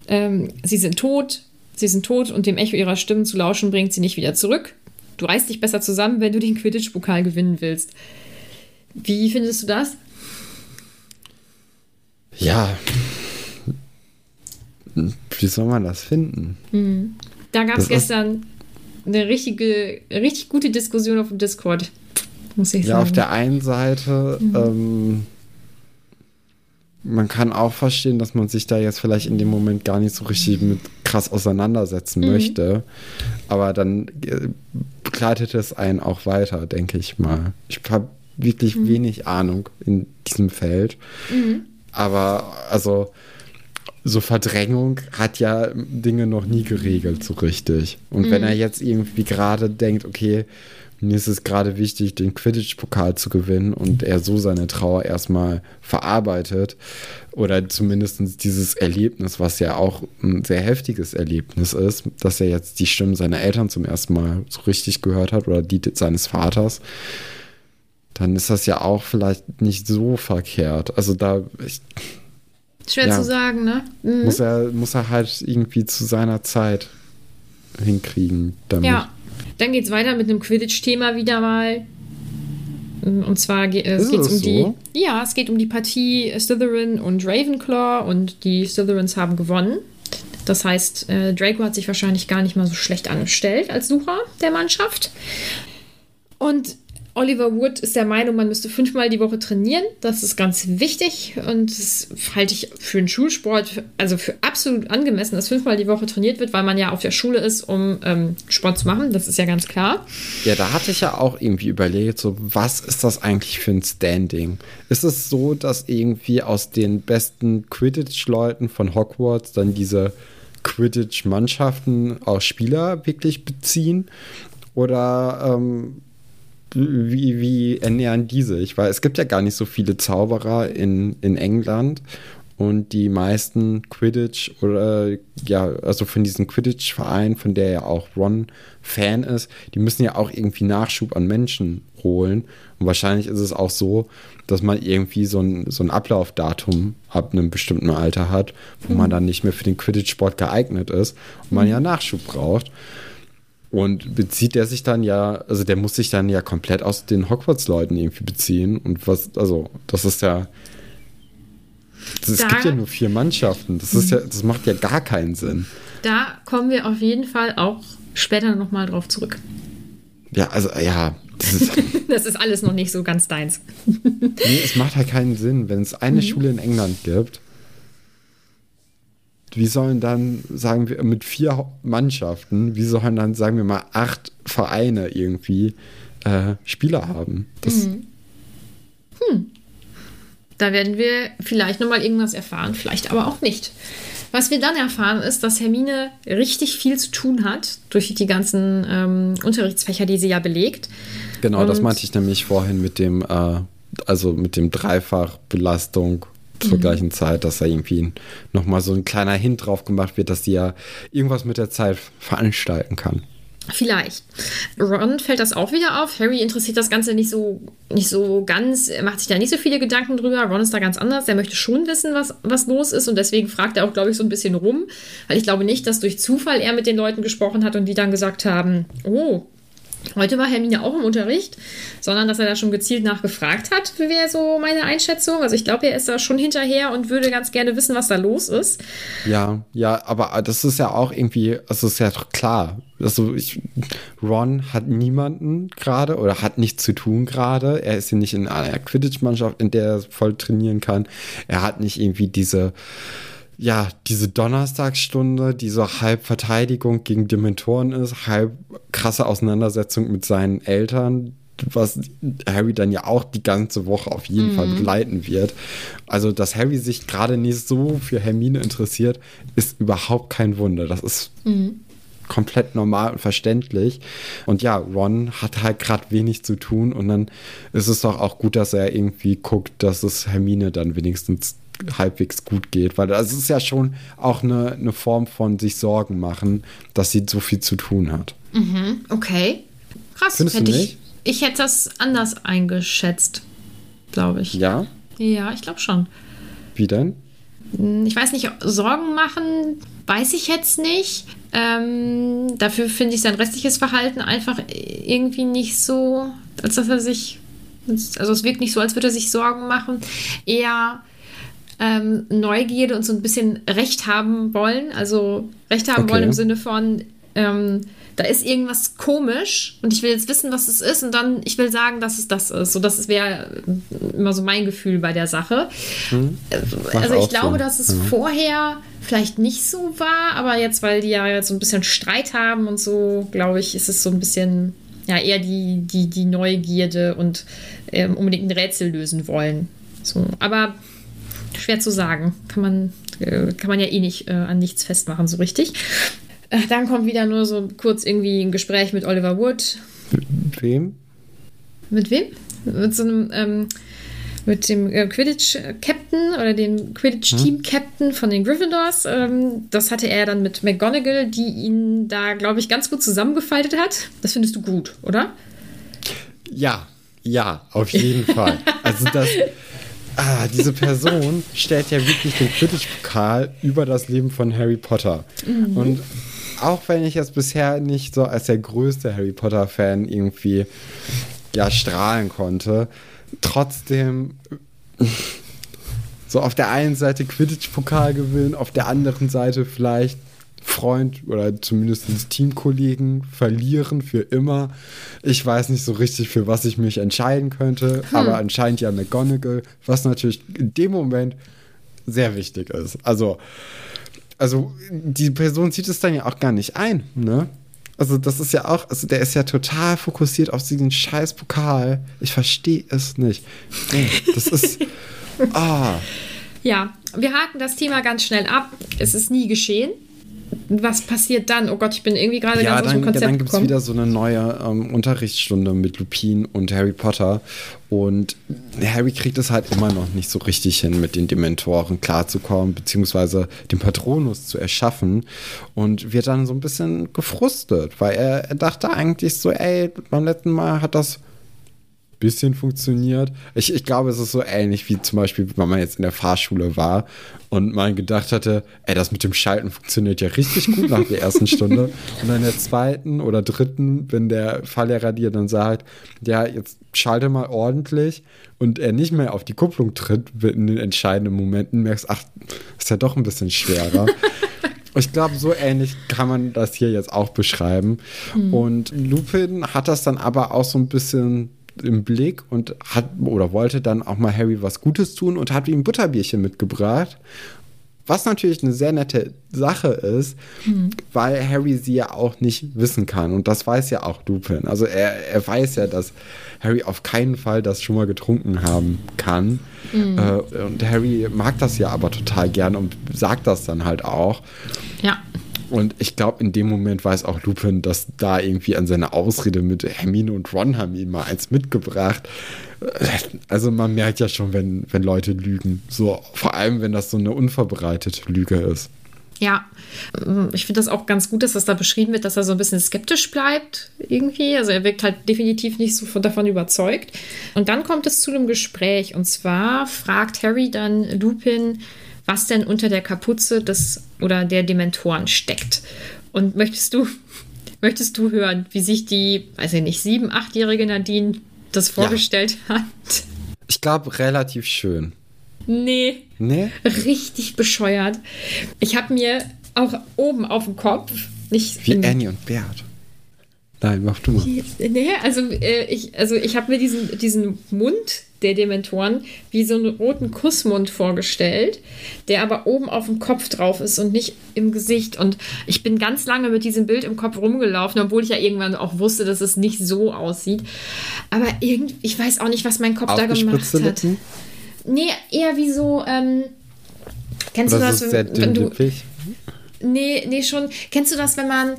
ähm, sie sind tot, sie sind tot und dem Echo ihrer Stimmen zu lauschen bringt sie nicht wieder zurück. Du reißt dich besser zusammen, wenn du den Quidditch-Pokal gewinnen willst. Wie findest du das? Ja. Wie soll man das finden? Da gab es gestern eine richtige, richtig gute Diskussion auf dem Discord. Muss ich Ja, sagen. auf der einen Seite, ähm, man kann auch verstehen, dass man sich da jetzt vielleicht in dem Moment gar nicht so richtig mit krass auseinandersetzen möchte. Aber dann äh, begleitet es einen auch weiter, denke ich mal. Ich habe wirklich wenig Ahnung in diesem Feld. Aber also so Verdrängung hat ja Dinge noch nie geregelt so richtig. Und wenn er jetzt irgendwie gerade denkt, okay, mir ist es gerade wichtig, den Quidditch-Pokal zu gewinnen und er so seine Trauer erstmal verarbeitet oder zumindest dieses Erlebnis, was ja auch ein sehr heftiges Erlebnis ist, dass er jetzt die Stimmen seiner Eltern zum ersten Mal so richtig gehört hat oder die seines Vaters, dann ist das ja auch vielleicht nicht so verkehrt. Also da ich, Schwer ja. zu sagen, ne? Mhm. muss, er, muss er halt irgendwie zu seiner Zeit hinkriegen damit. Ja. Dann geht es weiter mit einem Quidditch-Thema wieder mal. Und zwar geht es um die. so? Ja, es geht um die Partie Slytherin und Ravenclaw und die Slytherins haben gewonnen. Das heißt, äh, Draco hat sich wahrscheinlich gar nicht mal so schlecht angestellt als Sucher der Mannschaft. Und Oliver Wood ist der Meinung, man müsste fünfmal die Woche trainieren. Das ist ganz wichtig und das halte ich für einen Schulsport, also für absolut angemessen, dass fünfmal die Woche trainiert wird, weil man ja auf der Schule ist, um ähm, Sport zu machen. Das ist ja ganz klar. Ja, da hatte ich ja auch irgendwie überlegt, so, was ist das eigentlich für ein Standing? Ist es so, dass irgendwie aus den besten Quidditch-Leuten von Hogwarts dann diese Quidditch-Mannschaften aus Spieler wirklich beziehen? Oder ähm, wie, wie ernähren die sich? Weil es gibt ja gar nicht so viele Zauberer in, in England. Und die meisten Quidditch oder ja, also von diesen Quidditch-Vereinen, von der ja auch Ron Fan ist, die müssen ja auch irgendwie Nachschub an Menschen holen. Und wahrscheinlich ist es auch so, dass man irgendwie so ein, so ein Ablaufdatum ab einem bestimmten Alter hat, wo man dann nicht mehr für den Quidditch-Sport geeignet ist und man ja Nachschub braucht. Und bezieht der sich dann ja, also der muss sich dann ja komplett aus den Hogwarts-Leuten irgendwie beziehen. Und was, also, das ist ja. Es gibt ja nur vier Mannschaften. Das ist ja, das macht ja gar keinen Sinn. Da kommen wir auf jeden Fall auch später nochmal drauf zurück. Ja, also ja, das ist, Das ist alles noch nicht so ganz deins. nee, es macht halt keinen Sinn, wenn es eine Schule in England gibt. Wie sollen dann, sagen wir, mit vier Mannschaften, wie sollen dann, sagen wir mal, acht Vereine irgendwie äh, Spieler haben? Das, Da werden wir vielleicht nochmal irgendwas erfahren, vielleicht aber auch nicht. Was wir dann erfahren, ist, dass Hermine richtig viel zu tun hat durch die ganzen ähm, Unterrichtsfächer, die sie ja belegt. Genau, das Und- meinte ich nämlich vorhin mit dem, äh, also mit dem Dreifachbelastung zur gleichen Zeit, dass da irgendwie nochmal so ein kleiner Hint drauf gemacht wird, dass die ja irgendwas mit der Zeit veranstalten kann. Vielleicht. Ron fällt das auch wieder auf. Harry interessiert das Ganze nicht so, nicht so ganz, er macht sich da nicht so viele Gedanken drüber. Ron ist da ganz anders. Er möchte schon wissen, was, was los ist. Und deswegen fragt er auch, glaube ich, so ein bisschen rum. Weil ich glaube nicht, dass durch Zufall er mit den Leuten gesprochen hat und die dann gesagt haben, oh, heute war Hermine auch im Unterricht, sondern dass er da schon gezielt nachgefragt hat, wäre so meine Einschätzung. Also ich glaube, er ist da schon hinterher und würde ganz gerne wissen, was da los ist. Ja, ja, aber das ist ja auch irgendwie, also ist ja doch klar. Also ich, Ron hat niemanden gerade oder hat nichts zu tun gerade. Er ist ja nicht in einer Quidditch-Mannschaft, in der er voll trainieren kann. Er hat nicht irgendwie diese ja, diese Donnerstagsstunde, die so halb Verteidigung gegen Dementoren ist, halb krasse Auseinandersetzung mit seinen Eltern, was Harry dann ja auch die ganze Woche auf jeden mhm. Fall begleiten wird. Also, dass Harry sich gerade nicht so für Hermine interessiert, ist überhaupt kein Wunder. Das ist mhm. komplett normal und verständlich. Und ja, Ron hat halt gerade wenig zu tun und dann ist es doch auch gut, dass er irgendwie guckt, dass es Hermine dann wenigstens halbwegs gut geht, weil das ist ja schon auch eine, eine Form von sich Sorgen machen, dass sie so viel zu tun hat. Mhm, okay. Krass. Findest hätte? Ich, ich hätte das anders eingeschätzt, glaube ich. Ja? Ja, ich glaube schon. Wie denn? Hm, ich weiß nicht, Sorgen machen, weiß ich jetzt nicht. Ähm, dafür finde ich sein restliches Verhalten einfach irgendwie nicht so, als dass er sich, also es wirkt nicht so, als würde er sich Sorgen machen. Eher ähm, Neugierde und so ein bisschen Recht haben wollen. Also Recht haben okay. wollen im Sinne von, ähm, da ist irgendwas komisch und ich will jetzt wissen, was es ist und dann, ich will sagen, dass es das ist. So, das wäre immer so mein Gefühl bei der Sache. Hm. Also ich glaube, so. dass es ja. vorher vielleicht nicht so war, aber jetzt, weil die ja jetzt so ein bisschen Streit haben und so, glaube ich, ist es so ein bisschen, ja, eher die, die, die Neugierde und ähm, unbedingt ein Rätsel lösen wollen. So, aber schwer zu sagen. Kann man, äh, kann man ja eh nicht äh, an nichts festmachen, so richtig. Äh, dann kommt wieder nur so kurz irgendwie ein Gespräch mit Oliver Wood. Mit wem? Mit wem? Mit so einem, ähm, mit dem äh, Quidditch-Captain oder dem Quidditch-Team-Captain von den Gryffindors. Ähm, das hatte er dann mit McGonagall, die ihn da, glaube ich, ganz gut zusammengefaltet hat. Das findest du gut, oder? Ja, ja, auf jeden Fall. Also das, ah, diese Person stellt ja wirklich den Quidditch-Pokal über das Leben von Harry Potter. Mhm. Und auch wenn ich jetzt bisher nicht so als der größte Harry Potter-Fan irgendwie ja strahlen konnte, trotzdem so auf der einen Seite Quidditch-Pokal gewinnen, auf der anderen Seite vielleicht Freund oder zumindest Teamkollegen verlieren für immer. Ich weiß nicht so richtig, für was ich mich entscheiden könnte, hm. aber anscheinend ja McGonagall, was natürlich in dem Moment sehr wichtig ist. Also, also die Person sieht es dann ja auch gar nicht ein, ne? Also das ist ja auch, also der ist ja total fokussiert auf diesen scheiß Pokal. Ich verstehe es nicht. Das ist, ah. Ja, wir haken das Thema ganz schnell ab. Es ist nie geschehen was passiert dann? Oh Gott, ich bin irgendwie gerade ja, ganz aus dem Konzept Ja, dann gibt es wieder so eine neue ähm, Unterrichtsstunde mit Lupin und Harry Potter. Und Harry kriegt es halt immer noch nicht so richtig hin, mit den Dementoren klarzukommen, beziehungsweise den Patronus zu erschaffen. Und wird dann so ein bisschen gefrustet, weil er, er dachte eigentlich so, ey, beim letzten Mal hat das bisschen funktioniert. Ich, ich glaube, es ist so ähnlich wie zum Beispiel, wenn man jetzt in der Fahrschule war und man gedacht hatte, ey, das mit dem Schalten funktioniert ja richtig gut nach der ersten Stunde. Und dann in der zweiten oder dritten, wenn der Fahrlehrer dir dann sagt, ja, jetzt schalte mal ordentlich und er nicht mehr auf die Kupplung tritt in den entscheidenden Momenten, merkst, ach, ist ja doch ein bisschen schwerer. Ich glaube, so ähnlich kann man das hier jetzt auch beschreiben. Mhm. Und Lupin hat das dann aber auch so ein bisschen im Blick und hat oder wollte dann auch mal Harry was Gutes tun und hat ihm Butterbierchen mitgebracht. Was natürlich eine sehr nette Sache ist, mhm. weil Harry sie ja auch nicht wissen kann. Und das weiß ja auch Lupin. Also er, er weiß ja, dass Harry auf keinen Fall das schon mal getrunken haben kann. Mhm. Äh, und Harry mag das ja aber total gern und sagt das dann halt auch. Ja. Und ich glaube, in dem Moment weiß auch Lupin, dass da irgendwie an seine Ausrede mit Hermine und Ron haben ihn mal eins mitgebracht. Also man merkt ja schon, wenn, wenn Leute lügen. So, vor allem, wenn das so eine unvorbereitete Lüge ist. Ja, ich finde das auch ganz gut, dass das da beschrieben wird, dass er so ein bisschen skeptisch bleibt irgendwie. Also er wirkt halt definitiv nicht so davon überzeugt. Und dann kommt es zu einem Gespräch. Und zwar fragt Harry dann Lupin, was denn unter der Kapuze des oder der Dementoren steckt. Und möchtest du, möchtest du hören, wie sich die, weiß ich nicht, sieben, achtjährige Nadine das vorgestellt ja. hat? Ich glaube, relativ schön. Nee. Nee? Richtig bescheuert. Ich habe mir auch oben auf dem Kopf nicht. Wie Annie und Bert. Nein, mach du mal. Nee, also äh, ich, also ich habe mir diesen, diesen Mund der Dementoren wie so einen roten Kussmund vorgestellt, der aber oben auf dem Kopf drauf ist und nicht im Gesicht. Und ich bin ganz lange mit diesem Bild im Kopf rumgelaufen, obwohl ich ja irgendwann auch wusste, dass es nicht so aussieht. Aber irgendwie, ich weiß auch nicht, was mein Kopf da gemacht hat. Nee, eher wie so, ähm, kennst Oder du das, wenn, wenn du. Nee, nee, schon. Kennst du das, wenn man,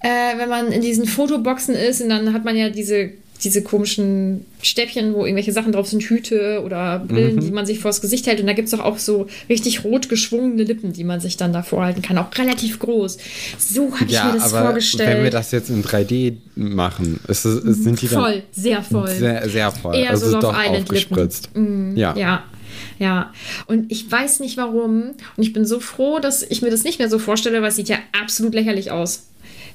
äh, wenn man in diesen Fotoboxen ist und dann hat man ja diese diese komischen Stäbchen, wo irgendwelche Sachen drauf sind, Hüte oder Brillen, Mhm. die man sich vors Gesicht hält. Und da gibt es doch auch so richtig rot geschwungene Lippen, die man sich dann da vorhalten kann. Auch relativ groß. So habe ich Ja, mir das aber vorgestellt. wenn wir das jetzt in 3D machen, ist ist, sind die dann voll, sehr voll. sehr, sehr voll. Eher also so doch Love Island aufgespritzt. Lippen. Mm, Ja. ja. Ja, und ich weiß nicht warum. Und ich bin so froh, dass ich mir das nicht mehr so vorstelle, weil es sieht ja absolut lächerlich aus.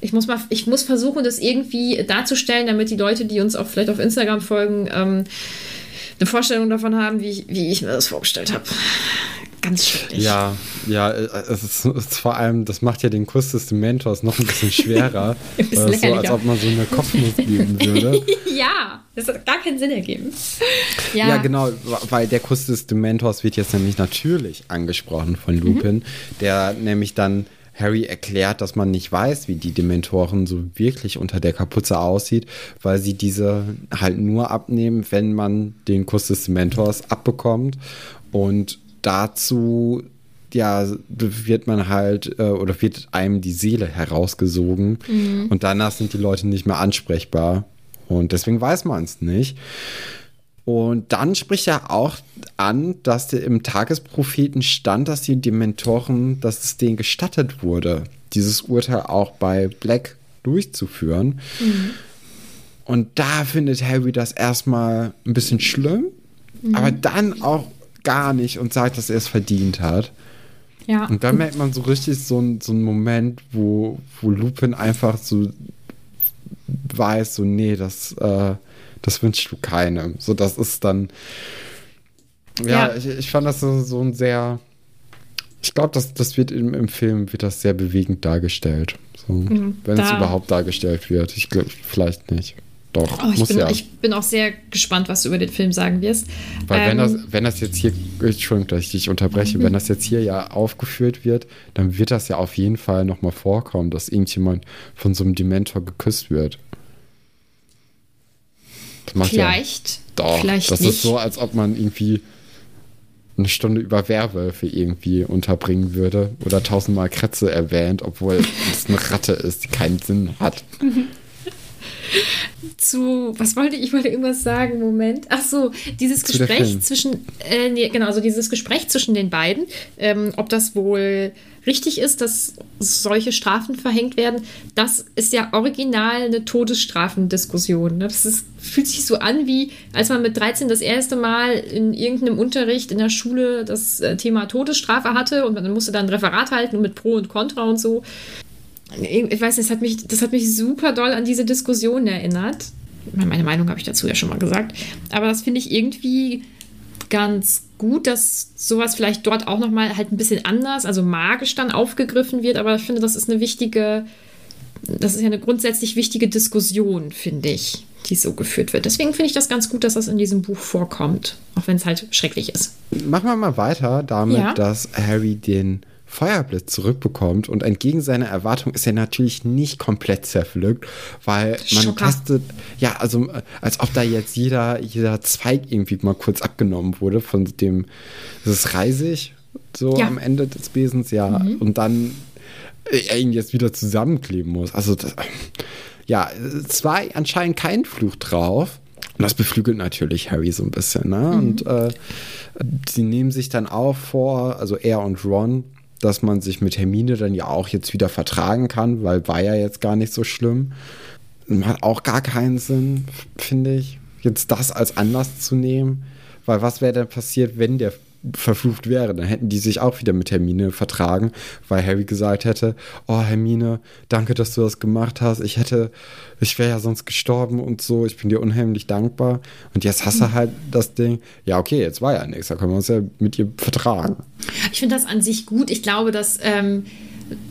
Ich muss, mal, ich muss versuchen, das irgendwie darzustellen, damit die Leute, die uns auch vielleicht auf Instagram folgen, ähm, eine Vorstellung davon haben, wie ich, wie ich mir das vorgestellt habe. Ganz schrecklich. Ja, ja, äh, es ist, es ist vor allem, das macht ja den Kuss des Dementors noch ein bisschen schwerer. Ein bisschen es so, als ob man so eine Kopfnuss geben würde. ja, das hat gar keinen Sinn ergeben. Ja. genau, weil der Kuss des Dementors wird jetzt nämlich natürlich angesprochen von Lupin, der nämlich dann Harry erklärt, dass man nicht weiß, wie die Dementoren so wirklich unter der Kapuze aussieht, weil sie diese halt nur abnehmen, wenn man den Kuss des Dementors abbekommt. Und dazu ja, wird man halt äh, oder wird einem die Seele herausgesogen und danach sind die Leute nicht mehr ansprechbar. Und deswegen weiß man es nicht. Und dann spricht er auch an, dass der im Tagespropheten stand, dass die Dementoren, dass es denen gestattet wurde, dieses Urteil auch bei Black durchzuführen. Und da findet Harry das erstmal ein bisschen schlimm, aber dann auch gar nicht und sagt, dass er es verdient hat. Ja. Und dann merkt man so richtig so, ein- so einen Moment, wo, wo Lupin einfach so weiß, so, nee, das, äh, das wünschst du keinem. So, das ist dann. Ja, Ja. Ich, ich fand das so, so ein sehr. Ich glaube, das, das wird im, im Film wird das sehr bewegend dargestellt. So, wenn es da- überhaupt dargestellt wird. Ich glaube, vielleicht nicht. Doch, Oh, ich, muss bin, ja. ich bin auch sehr gespannt, was du über den Film sagen wirst. Weil wenn, Ähm, das, wenn das jetzt hier, Entschuldigung, dass ich dich unterbreche, Mhm. wenn das jetzt hier ja aufgeführt wird, dann wird das ja auf jeden Fall nochmal vorkommen, dass irgendjemand von so einem Dementor geküsst wird. Vielleicht, ja, doch, vielleicht das nicht. ist so, als ob man irgendwie eine Stunde über Werwölfe irgendwie unterbringen würde oder tausendmal Kretze erwähnt, obwohl es eine Ratte ist, die keinen Sinn hat. zu, was wollte ich, wollte irgendwas sagen, Moment. Ach so, dieses Zu Gespräch zwischen, äh, nee, genau, also dieses Gespräch zwischen den beiden, ähm, ob das wohl richtig ist, dass solche Strafen verhängt werden, das ist ja original eine Todesstrafendiskussion. ne? Das ist, fühlt sich so an, wie als man mit 13 das erste Mal in irgendeinem Unterricht in der Schule das äh, Thema Todesstrafe hatte und man musste dann ein Referat halten mit Pro und Contra und so ich weiß nicht, das hat mich, das hat mich super doll an diese Diskussion erinnert. Meine Meinung habe ich dazu ja schon mal gesagt. Aber das finde ich irgendwie ganz gut, dass sowas vielleicht dort auch nochmal halt ein bisschen anders, also magisch dann aufgegriffen wird. Aber ich finde, das ist eine wichtige, das ist ja eine grundsätzlich wichtige Diskussion, finde ich, die so geführt wird. Deswegen finde ich das ganz gut, dass das in diesem Buch vorkommt. Auch wenn es halt schrecklich ist. Machen wir mal weiter damit, Ja. dass Harry den Feuerblitz zurückbekommt und entgegen seiner Erwartung ist er natürlich nicht komplett zerpflückt, weil man Schocker. testet, ja, also äh, als ob da jetzt jeder, jeder Zweig irgendwie mal kurz abgenommen wurde von dem, das ist Reisig, so Ja. am Ende des Besens, ja, und dann äh, er ihn jetzt wieder zusammenkleben muss. Also, das, ja, es war anscheinend kein Fluch drauf. Und das beflügelt natürlich Harry so ein bisschen. Ne? Und äh, sie nehmen sich dann auch vor, also er und Ron, dass man sich mit Hermine dann ja auch jetzt wieder vertragen kann, weil war ja jetzt gar nicht so schlimm. Hat auch gar keinen Sinn, finde ich, jetzt das als Anlass zu nehmen. Weil was wäre denn passiert, wenn der verflucht wäre? Dann hätten die sich auch wieder mit Hermine vertragen, weil Harry gesagt hätte, oh Hermine, danke, dass du das gemacht hast. Ich hätte, ich wäre ja sonst gestorben und so. Ich bin dir unheimlich dankbar. Und jetzt hast du halt das Ding, ja okay, jetzt war ja nichts, da können wir uns ja mit ihr vertragen. Ich finde das an sich gut. Ich glaube, dass ähm,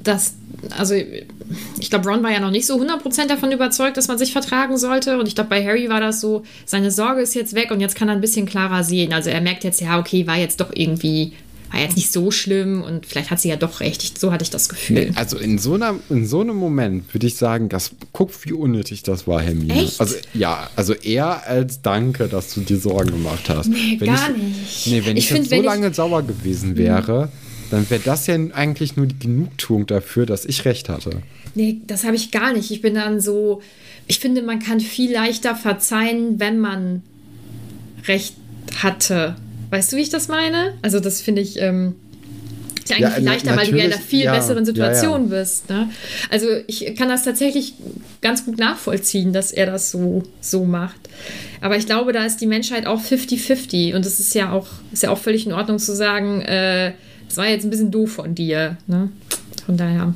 dass, also ich glaube, Ron war ja noch nicht so 100% davon überzeugt, dass man sich vertragen sollte. Und ich glaube, bei Harry war das so, seine Sorge ist jetzt weg und jetzt kann er ein bisschen klarer sehen. Also er merkt jetzt, ja, okay, war jetzt doch irgendwie war jetzt nicht so schlimm und vielleicht hat sie ja doch recht. Ich, so hatte ich das Gefühl. Also in so, einer, in so einem Moment würde ich sagen, das, guck, wie unnötig das war, Hermine. Echt? Also ja, also eher als Danke, dass du dir Sorgen gemacht hast. Nee, wenn gar ich, nicht. Nee, wenn ich, Ich find, jetzt so wenn ich- lange sauer gewesen wäre, dann wäre das ja eigentlich nur die Genugtuung dafür, dass ich recht hatte. Nee, das habe ich gar nicht. Ich bin dann so, ich finde, man kann viel leichter verzeihen, wenn man recht hatte. Weißt du, wie ich das meine? Also das finde ich ähm, ist ja eigentlich Ja, leichter, weil du ja in einer viel ja, besseren Situation ja, bist. Ne? Also ich kann das tatsächlich ganz gut nachvollziehen, dass er das so, so macht. Aber ich glaube, da ist die Menschheit auch 50-50 und es ist ja auch, ist ja auch völlig in Ordnung zu sagen, äh, das war jetzt ein bisschen doof von dir. Ne? Von daher.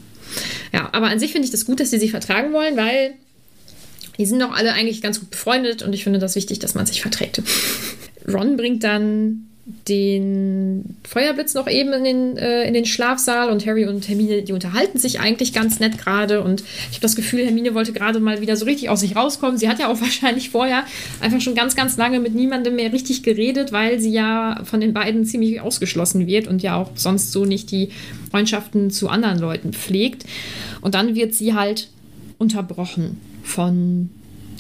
Ja, aber an sich finde ich das gut, dass sie sich vertragen wollen, weil die sind doch alle eigentlich ganz gut befreundet und ich finde das wichtig, dass man sich verträgt. Ron bringt dann den Feuerblitz noch eben in den, äh, in den Schlafsaal und Harry und Hermine, die unterhalten sich eigentlich ganz nett gerade und ich habe das Gefühl, Hermine wollte gerade mal wieder so richtig aus sich rauskommen. Sie hat ja auch wahrscheinlich vorher einfach schon ganz, ganz lange mit niemandem mehr richtig geredet, weil sie ja von den beiden ziemlich ausgeschlossen wird und ja auch sonst so nicht die Freundschaften zu anderen Leuten pflegt. Und dann wird sie halt unterbrochen von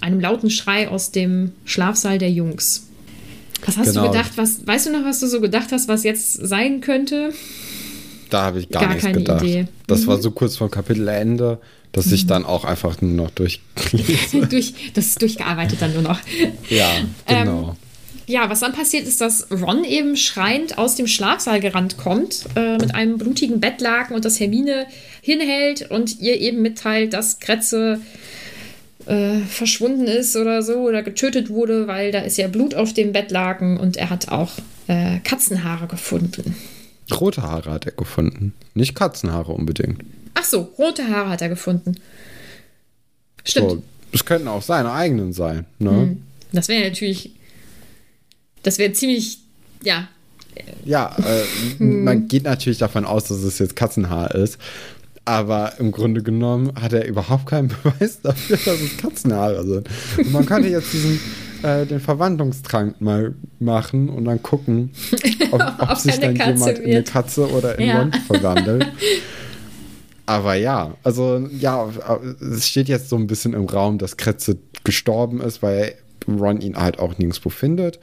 einem lauten Schrei aus dem Schlafsaal der Jungs. Was hast Genau. du gedacht? Was, weißt du noch, was du so gedacht hast, was jetzt sein könnte? Da habe ich gar, Gar nichts keine gedacht. Idee. Mhm. Das war so kurz vor Kapitelende, dass ich dann auch einfach nur noch durch. Durch, das ist durchgearbeitet dann nur noch. ja, Ähm, genau. Ja, was dann passiert ist, dass Ron eben schreiend aus dem Schlafsaal gerannt kommt äh, mit einem blutigen Bettlaken und das Hermine hinhält und ihr eben mitteilt, dass Kretze äh, verschwunden ist oder so oder getötet wurde, weil da ist ja Blut auf dem Bettlaken und er hat auch äh, Katzenhaare gefunden. Rote Haare hat er gefunden. Nicht Katzenhaare unbedingt. Ach so, rote Haare hat er gefunden. Stimmt. So, es könnten auch seine eigenen sein. Ne? Das wäre natürlich. Das wäre ziemlich. Ja. Ja, äh, Hm. man geht natürlich davon aus, dass es jetzt Katzenhaar ist. Aber im Grunde genommen hat er überhaupt keinen Beweis dafür, dass es Katzenhaare sind. Und man könnte jetzt diesen, äh, den Verwandlungstrank mal machen und dann gucken, ob, ob, Ob sich dann Katze jemand in eine wird. Katze oder in Ja. Ron verwandelt. Aber ja, also ja, es steht jetzt so ein bisschen im Raum, dass Kretze gestorben ist, weil Ron ihn halt auch nirgendwo findet.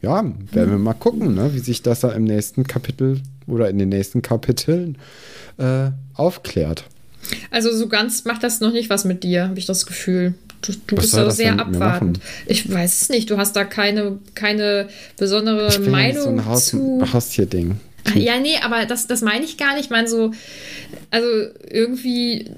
Ja, werden wir mal gucken, ne, wie sich das dann im nächsten Kapitel oder in den nächsten Kapiteln äh, aufklärt. Also so ganz macht das noch nicht was mit dir, habe ich das Gefühl. Du, du bist da sehr abwartend. Ich weiß es nicht. Du hast da keine, keine besondere Ich bin Meinung so ein Haus zu. Haustier-Ding. Ach, ja, nee, aber das, das meine ich gar nicht. Ich meine so, also irgendwie.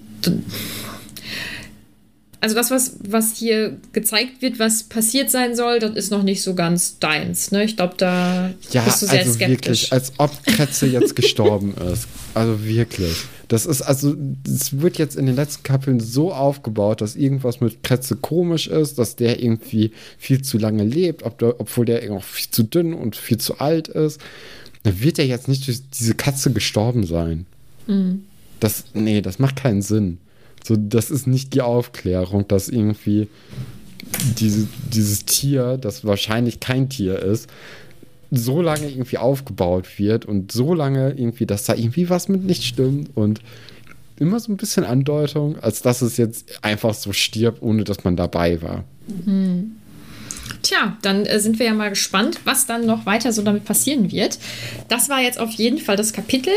Also das, was, was hier gezeigt wird, was passiert sein soll, das ist noch nicht so ganz deins. Ne? Ich glaube, da Ja, bist du sehr also skeptisch. wirklich, als ob Kretze jetzt gestorben ist. Also wirklich. Das ist also, es wird jetzt in den letzten Kapiteln so aufgebaut, dass irgendwas mit Kretze komisch ist, dass der irgendwie viel zu lange lebt, ob der, obwohl der auch viel zu dünn und viel zu alt ist. Dann wird er jetzt nicht durch diese Katze gestorben sein. Mhm. Das, nee, das macht keinen Sinn. So, das ist nicht die Aufklärung, dass irgendwie diese, dieses Tier, das wahrscheinlich kein Tier ist, so lange irgendwie aufgebaut wird und so lange irgendwie, dass da irgendwie was mit nicht stimmt und immer so ein bisschen Andeutung, als dass es jetzt einfach so stirbt, ohne dass man dabei war. Tja, dann äh, sind wir ja mal gespannt, was dann noch weiter so damit passieren wird. Das war jetzt auf jeden Fall das Kapitel.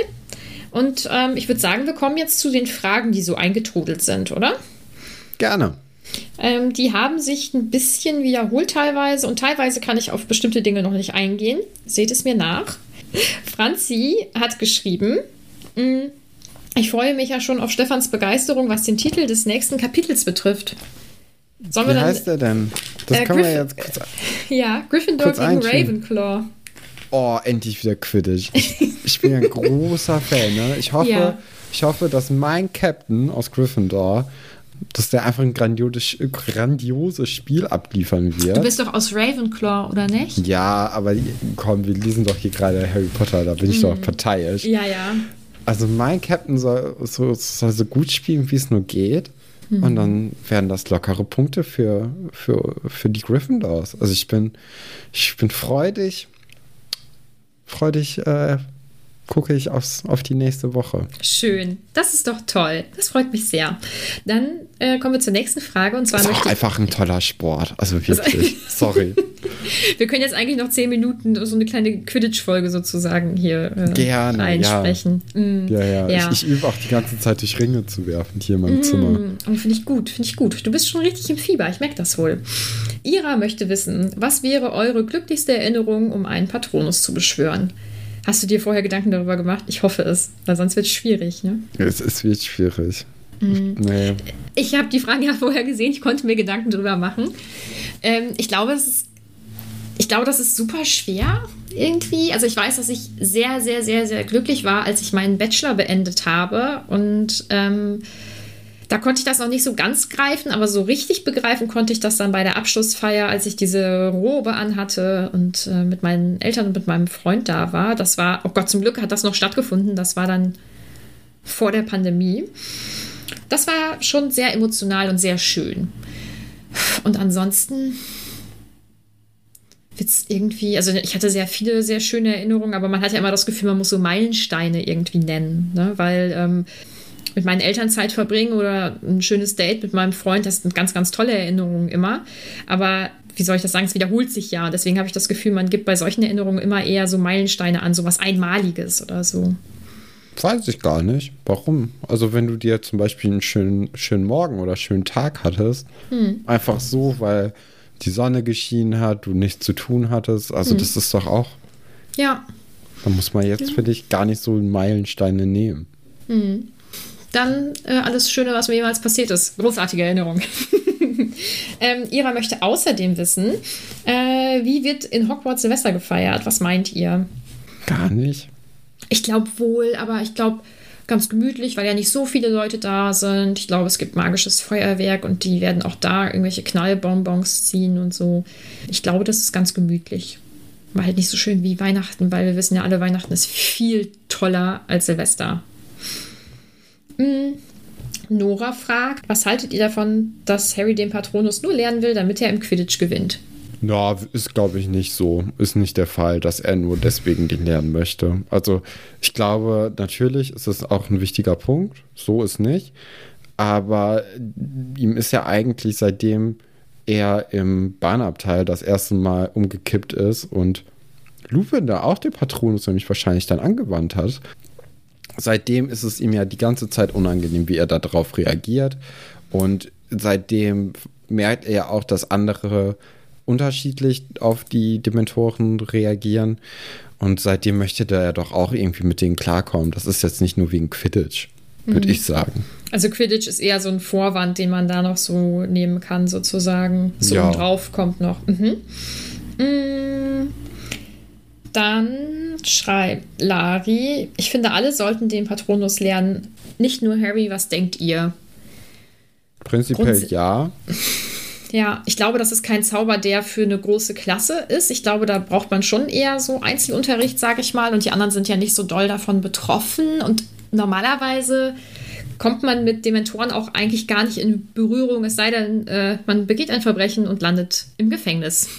Und ähm, ich würde sagen, wir kommen jetzt zu den Fragen, die so eingetrudelt sind, oder? Gerne. Ähm, die haben sich ein bisschen wiederholt teilweise und teilweise kann ich auf bestimmte Dinge noch nicht eingehen. Seht es mir nach. Franzi hat geschrieben, "Mm, ich freue mich ja schon auf Stefans Begeisterung, was den Titel des nächsten Kapitels betrifft. Sollen Wie wir heißt der denn? Das Äh, können wir Griff- jetzt kurz. Ja, Gryffindor kurz gegen. Ravenclaw. Oh, endlich wieder Quidditch. Ich, ich bin ein großer Fan. Ne? Ich, hoffe, Ja. ich hoffe, dass mein Captain aus Gryffindor, dass der einfach ein grandioses, grandioses Spiel abliefern Du wird. bist doch aus Ravenclaw, oder nicht? Ja, aber komm, wir lesen doch hier gerade Harry Potter, da bin ich doch parteiisch. Ja, ja. Also mein Captain soll so, soll so gut spielen, wie es nur geht. Mhm. Und dann werden das lockere Punkte für, für, für die Gryffindors. Also ich bin, ich bin freudig, freudig äh, gucke ich aufs, auf die nächste Woche. Schön. Das ist doch toll. Das freut mich sehr. Dann äh, kommen wir zur nächsten Frage. Und zwar das ist auch einfach ein toller Sport. Also wirklich. Sorry. wir können jetzt eigentlich noch zehn Minuten so eine kleine Quidditch-Folge sozusagen hier äh, Gerne, einsprechen. Ja, mm, ja. ja. ja. Ich, ich, übe auch die ganze Zeit durch Ringe zu werfen hier in meinem mm, Zimmer. Finde ich gut, finde ich gut. Du bist schon richtig im Fieber. Ich merke das wohl. Ira möchte wissen, was wäre eure glücklichste Erinnerung, um einen Patronus zu beschwören? Hast du dir vorher Gedanken darüber gemacht? Ich hoffe es, weil sonst wird es schwierig. Ne? Es, es wird schwierig. Mhm. Nee. Ich habe die Frage ja vorher gesehen, ich konnte mir Gedanken darüber machen. Ähm, ich glaube, es ist, ich glaube, das ist super schwer irgendwie. Also ich weiß, dass ich sehr, sehr, sehr, sehr glücklich war, als ich meinen Bachelor beendet habe und ähm, da konnte ich das noch nicht so ganz greifen, aber so richtig begreifen konnte ich das dann bei der Abschlussfeier, als ich diese Robe anhatte und äh, mit meinen Eltern und mit meinem Freund da war. Das war, oh Gott, zum Glück hat das noch stattgefunden. Das war dann vor der Pandemie. Das war schon sehr emotional und sehr schön. Und ansonsten wird es irgendwie, also ich hatte sehr viele sehr schöne Erinnerungen, aber man hat ja immer das Gefühl, man muss so Meilensteine irgendwie nennen, ne? weil ähm, mit meinen Eltern Zeit verbringen oder ein schönes Date mit meinem Freund, das sind ganz, ganz tolle Erinnerungen immer. Aber wie soll ich das sagen, es wiederholt sich ja. Deswegen habe ich das Gefühl, man gibt bei solchen Erinnerungen immer eher so Meilensteine an, so was Einmaliges oder so. Weiß ich gar nicht. Warum? Also, wenn du dir zum Beispiel einen schönen, schönen Morgen oder schönen Tag hattest, hm. einfach so, weil die Sonne geschienen hat, du nichts zu tun hattest, also hm. das ist doch auch. Ja. Da muss man jetzt ja. für dich gar nicht so Meilensteine nehmen. Hm dann äh, alles Schöne, was mir jemals passiert ist. Großartige Erinnerung. ähm, Ira möchte außerdem wissen, äh, wie wird in Hogwarts Silvester gefeiert? Was meint ihr? Gar nicht. Ich glaube wohl, aber ich glaube ganz gemütlich, weil ja nicht so viele Leute da sind. Ich glaube, es gibt magisches Feuerwerk und die werden auch da irgendwelche Knallbonbons ziehen und so. Ich glaube, das ist ganz gemütlich. War halt nicht so schön wie Weihnachten, weil wir wissen ja alle, Weihnachten ist viel toller als Silvester. Hm. Nora fragt, was haltet ihr davon, dass Harry den Patronus nur lernen will, damit er im Quidditch gewinnt? Na, ist glaube ich nicht so. Ist nicht der Fall, dass er nur deswegen den lernen möchte. Also ich glaube, natürlich ist es auch ein wichtiger Punkt. So ist nicht. Aber ihm ist ja eigentlich seitdem er im Bahnabteil das erste Mal umgekippt ist und Lupin da auch den Patronus nämlich wahrscheinlich dann angewandt hat, seitdem ist es ihm ja die ganze Zeit unangenehm, wie er darauf reagiert. Und seitdem merkt er auch, dass andere unterschiedlich auf die Dementoren reagieren. Und seitdem möchte er doch auch irgendwie mit denen klarkommen. Das ist jetzt nicht nur wegen Quidditch, würde mhm. ich sagen. Also Quidditch ist eher so ein Vorwand, den man da noch so nehmen kann, sozusagen. So ja. drauf kommt noch. Mhm. Mhm. Dann schreibt Lari, ich finde, alle sollten den Patronus lernen. Nicht nur Harry, was denkt ihr? Prinzipiell Grunds ja. Ja, ich glaube, das ist kein Zauber, der für eine große Klasse ist. Ich glaube, da braucht man schon eher so Einzelunterricht, sage ich mal. Und die anderen sind ja nicht so doll davon betroffen. Und normalerweise kommt man mit Dementoren auch eigentlich gar nicht in Berührung, es sei denn, äh, man begeht ein Verbrechen und landet im Gefängnis.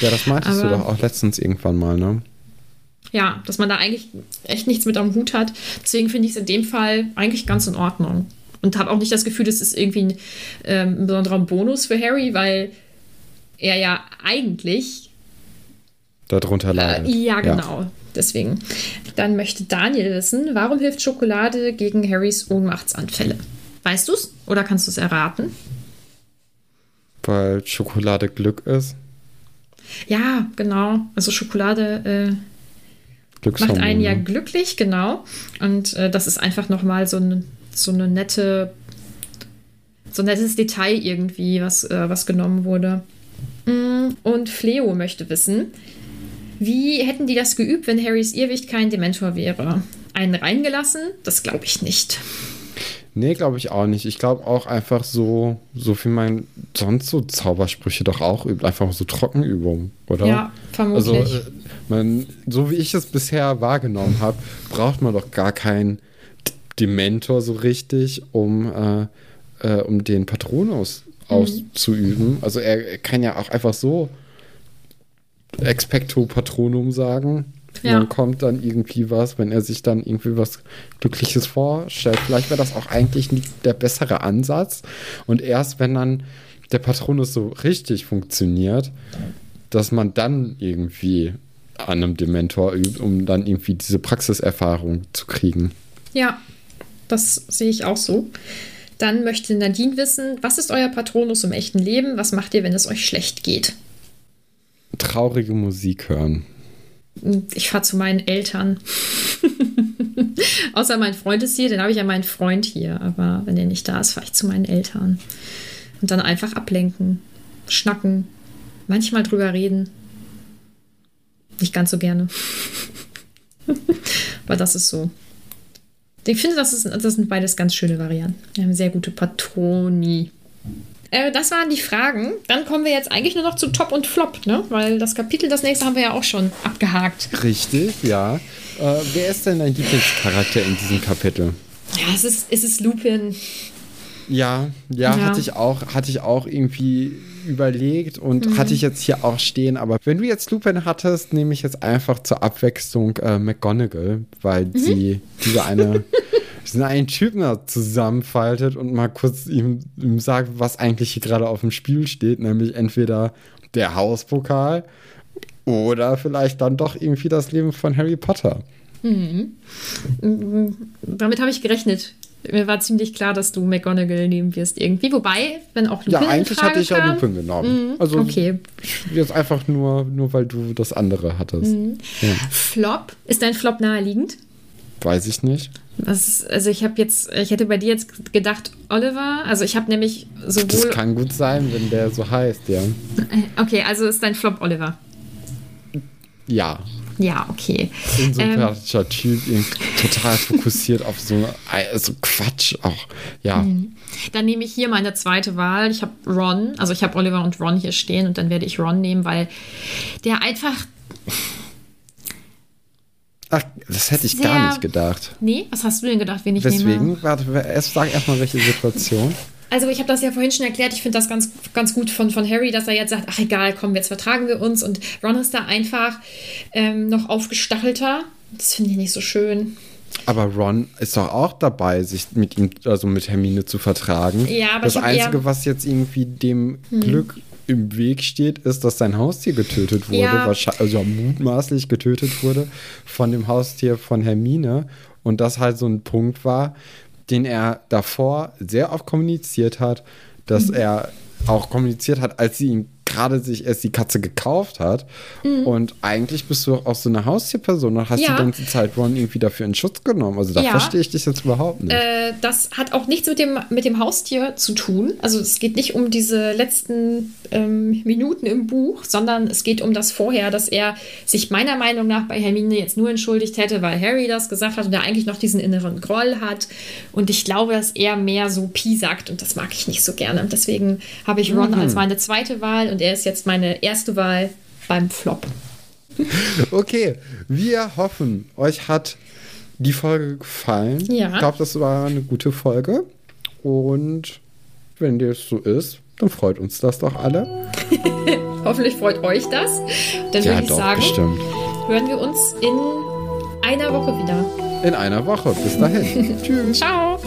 Ja, das meintest Aber, du doch auch letztens irgendwann mal, ne? Ja, dass man da eigentlich echt nichts mit am Hut hat. Deswegen finde ich es in dem Fall eigentlich ganz in Ordnung. Und habe auch nicht das Gefühl, das ist irgendwie ein, ähm, ein besonderer Bonus für Harry, weil er ja eigentlich darunter äh, leidet. Äh, ja, genau. Ja. Deswegen. Dann möchte Daniel wissen, warum hilft Schokolade gegen Harrys Ohnmachtsanfälle? Weißt du es oder kannst du es erraten? Weil Schokolade Glück ist. Ja, genau. Also Schokolade äh, Macht einen ja glücklich, genau. Und äh, das ist einfach nochmal so, ein, so eine nette, so ein nettes Detail irgendwie, was, äh, was genommen wurde. Mm, und Fleo möchte wissen, wie hätten die das geübt, wenn Harrys Irrwicht kein Dementor wäre? Einen reingelassen? Das glaube ich nicht. Nee, glaube ich auch nicht. Ich glaube auch einfach so, so wie man sonst so Zaubersprüche doch auch übt, einfach so Trockenübungen, oder? Ja, vermutlich. Also, man, so wie ich es bisher wahrgenommen habe, braucht man doch gar kein Dementor so richtig, um, äh, äh, um den Patronus Mhm. auszuüben. Also er, er kann ja auch einfach so Expecto Patronum sagen. Und Ja. dann kommt dann irgendwie was, wenn er sich dann irgendwie was Glückliches vorstellt. Vielleicht wäre das auch eigentlich nicht der bessere Ansatz. Und erst wenn dann der Patronus so richtig funktioniert, dass man dann irgendwie an einem Dementor übt, um dann irgendwie diese Praxiserfahrung zu kriegen. Ja, das sehe ich auch so. Dann möchte Nadine wissen, was ist euer Patronus im echten Leben? Was macht ihr, wenn es euch schlecht geht? Traurige Musik hören. Ich fahre zu meinen Eltern. Außer mein Freund ist hier, dann habe ich ja meinen Freund hier. Aber wenn er nicht da ist, fahre ich zu meinen Eltern. Und dann einfach ablenken, schnacken, manchmal drüber reden. Nicht ganz so gerne. Aber das ist so. Ich finde, das, ist, das sind beides ganz schöne Varianten. Wir haben sehr gute Patroni. Äh, das waren die Fragen. Dann kommen wir jetzt eigentlich nur noch zu Top und Flop, ne? Weil das Kapitel, das nächste haben wir ja auch schon abgehakt. Richtig, ja. Äh, wer ist denn dein Lieblingscharakter in diesem Kapitel? Ja, es ist, es ist Lupin. Ja, ja, Ja. hatte ich auch, hatte ich auch irgendwie überlegt und hatte ich jetzt hier auch stehen. Aber wenn du jetzt Lupin hattest, nehme ich jetzt einfach zur Abwechslung äh, McGonagall, weil sie diese eine, diesen einen Typen da zusammenfaltet und mal kurz ihm, ihm sagt, was eigentlich hier gerade auf dem Spiel steht, nämlich entweder der Hauspokal oder vielleicht dann doch irgendwie das Leben von Harry Potter. Damit habe ich gerechnet. Mir war ziemlich klar, dass du McGonagall nehmen wirst irgendwie. Wobei, wenn auch Lupin Ja, eigentlich hatte ich ja Lupin genommen. Also Okay. jetzt einfach nur, nur weil du das andere hattest. Mhm. Ja, Flop. Ist dein Flop naheliegend? weiß ich nicht. Das ist, also ich habe jetzt, ich hätte bei dir jetzt gedacht Oliver. Also ich habe nämlich Das sowohl. kann gut sein, wenn der so heißt, ja. Okay, also ist dein Flop Oliver. Ja. Ja, okay. Unsympathischer Typ, irgendwie total fokussiert auf so, so Quatsch auch. Ja. Mhm. Dann nehme ich hier meine zweite Wahl. Ich habe Ron, also ich habe Oliver und Ron hier stehen und dann werde ich Ron nehmen, weil der einfach. Ach, das hätte ich gar nicht gedacht. Nee, was hast du denn gedacht, wen ich nehme? Deswegen, warte, erst sag erstmal, welche Situation. Also ich habe das ja vorhin schon erklärt, ich finde das ganz, ganz gut von, von Harry, dass er jetzt sagt, ach egal, komm, jetzt vertragen wir uns und Ron ist da einfach ähm, noch aufgestachelter. Das finde ich nicht so schön. Aber Ron ist doch auch dabei, sich mit ihm, also mit Hermine zu vertragen. Ja, aber das Einzige, Hm. was jetzt irgendwie dem Glück im Weg steht, ist, dass sein Haustier getötet wurde. Ja. Wahrscheinlich, also mutmaßlich getötet wurde von dem Haustier von Hermine. Und das halt so ein Punkt war, den er davor sehr oft kommuniziert hat, dass Mhm. er auch kommuniziert hat, als sie ihm gerade sich erst die Katze gekauft hat. Und eigentlich bist du auch so eine Haustierperson und hast Mhm. Ja. die ganze Zeit Ron irgendwie dafür in Schutz genommen. Also da Ja. verstehe ich dich jetzt überhaupt nicht. Äh, das hat auch nichts mit dem, mit dem Haustier zu tun. Also es geht nicht um diese letzten ähm, Minuten im Buch, sondern es geht um das vorher, dass er sich meiner Meinung nach bei Hermine jetzt nur entschuldigt hätte, weil Harry das gesagt hat und er eigentlich noch diesen inneren Groll hat. Und ich glaube, dass er mehr so Pi sagt und das mag ich nicht so gerne. Deswegen habe ich Ron als meine zweite Wahl und er ist jetzt meine erste Wahl beim Flop. Okay, wir hoffen, euch hat die Folge gefallen. Ja. Ich glaube, das war eine gute Folge. Und wenn das so ist, dann freut uns das doch alle. Hoffentlich freut euch das. Dann würde ich sagen, bestimmt. hören wir uns in einer Woche wieder. In einer Woche. Bis dahin. Tschüss. Ciao.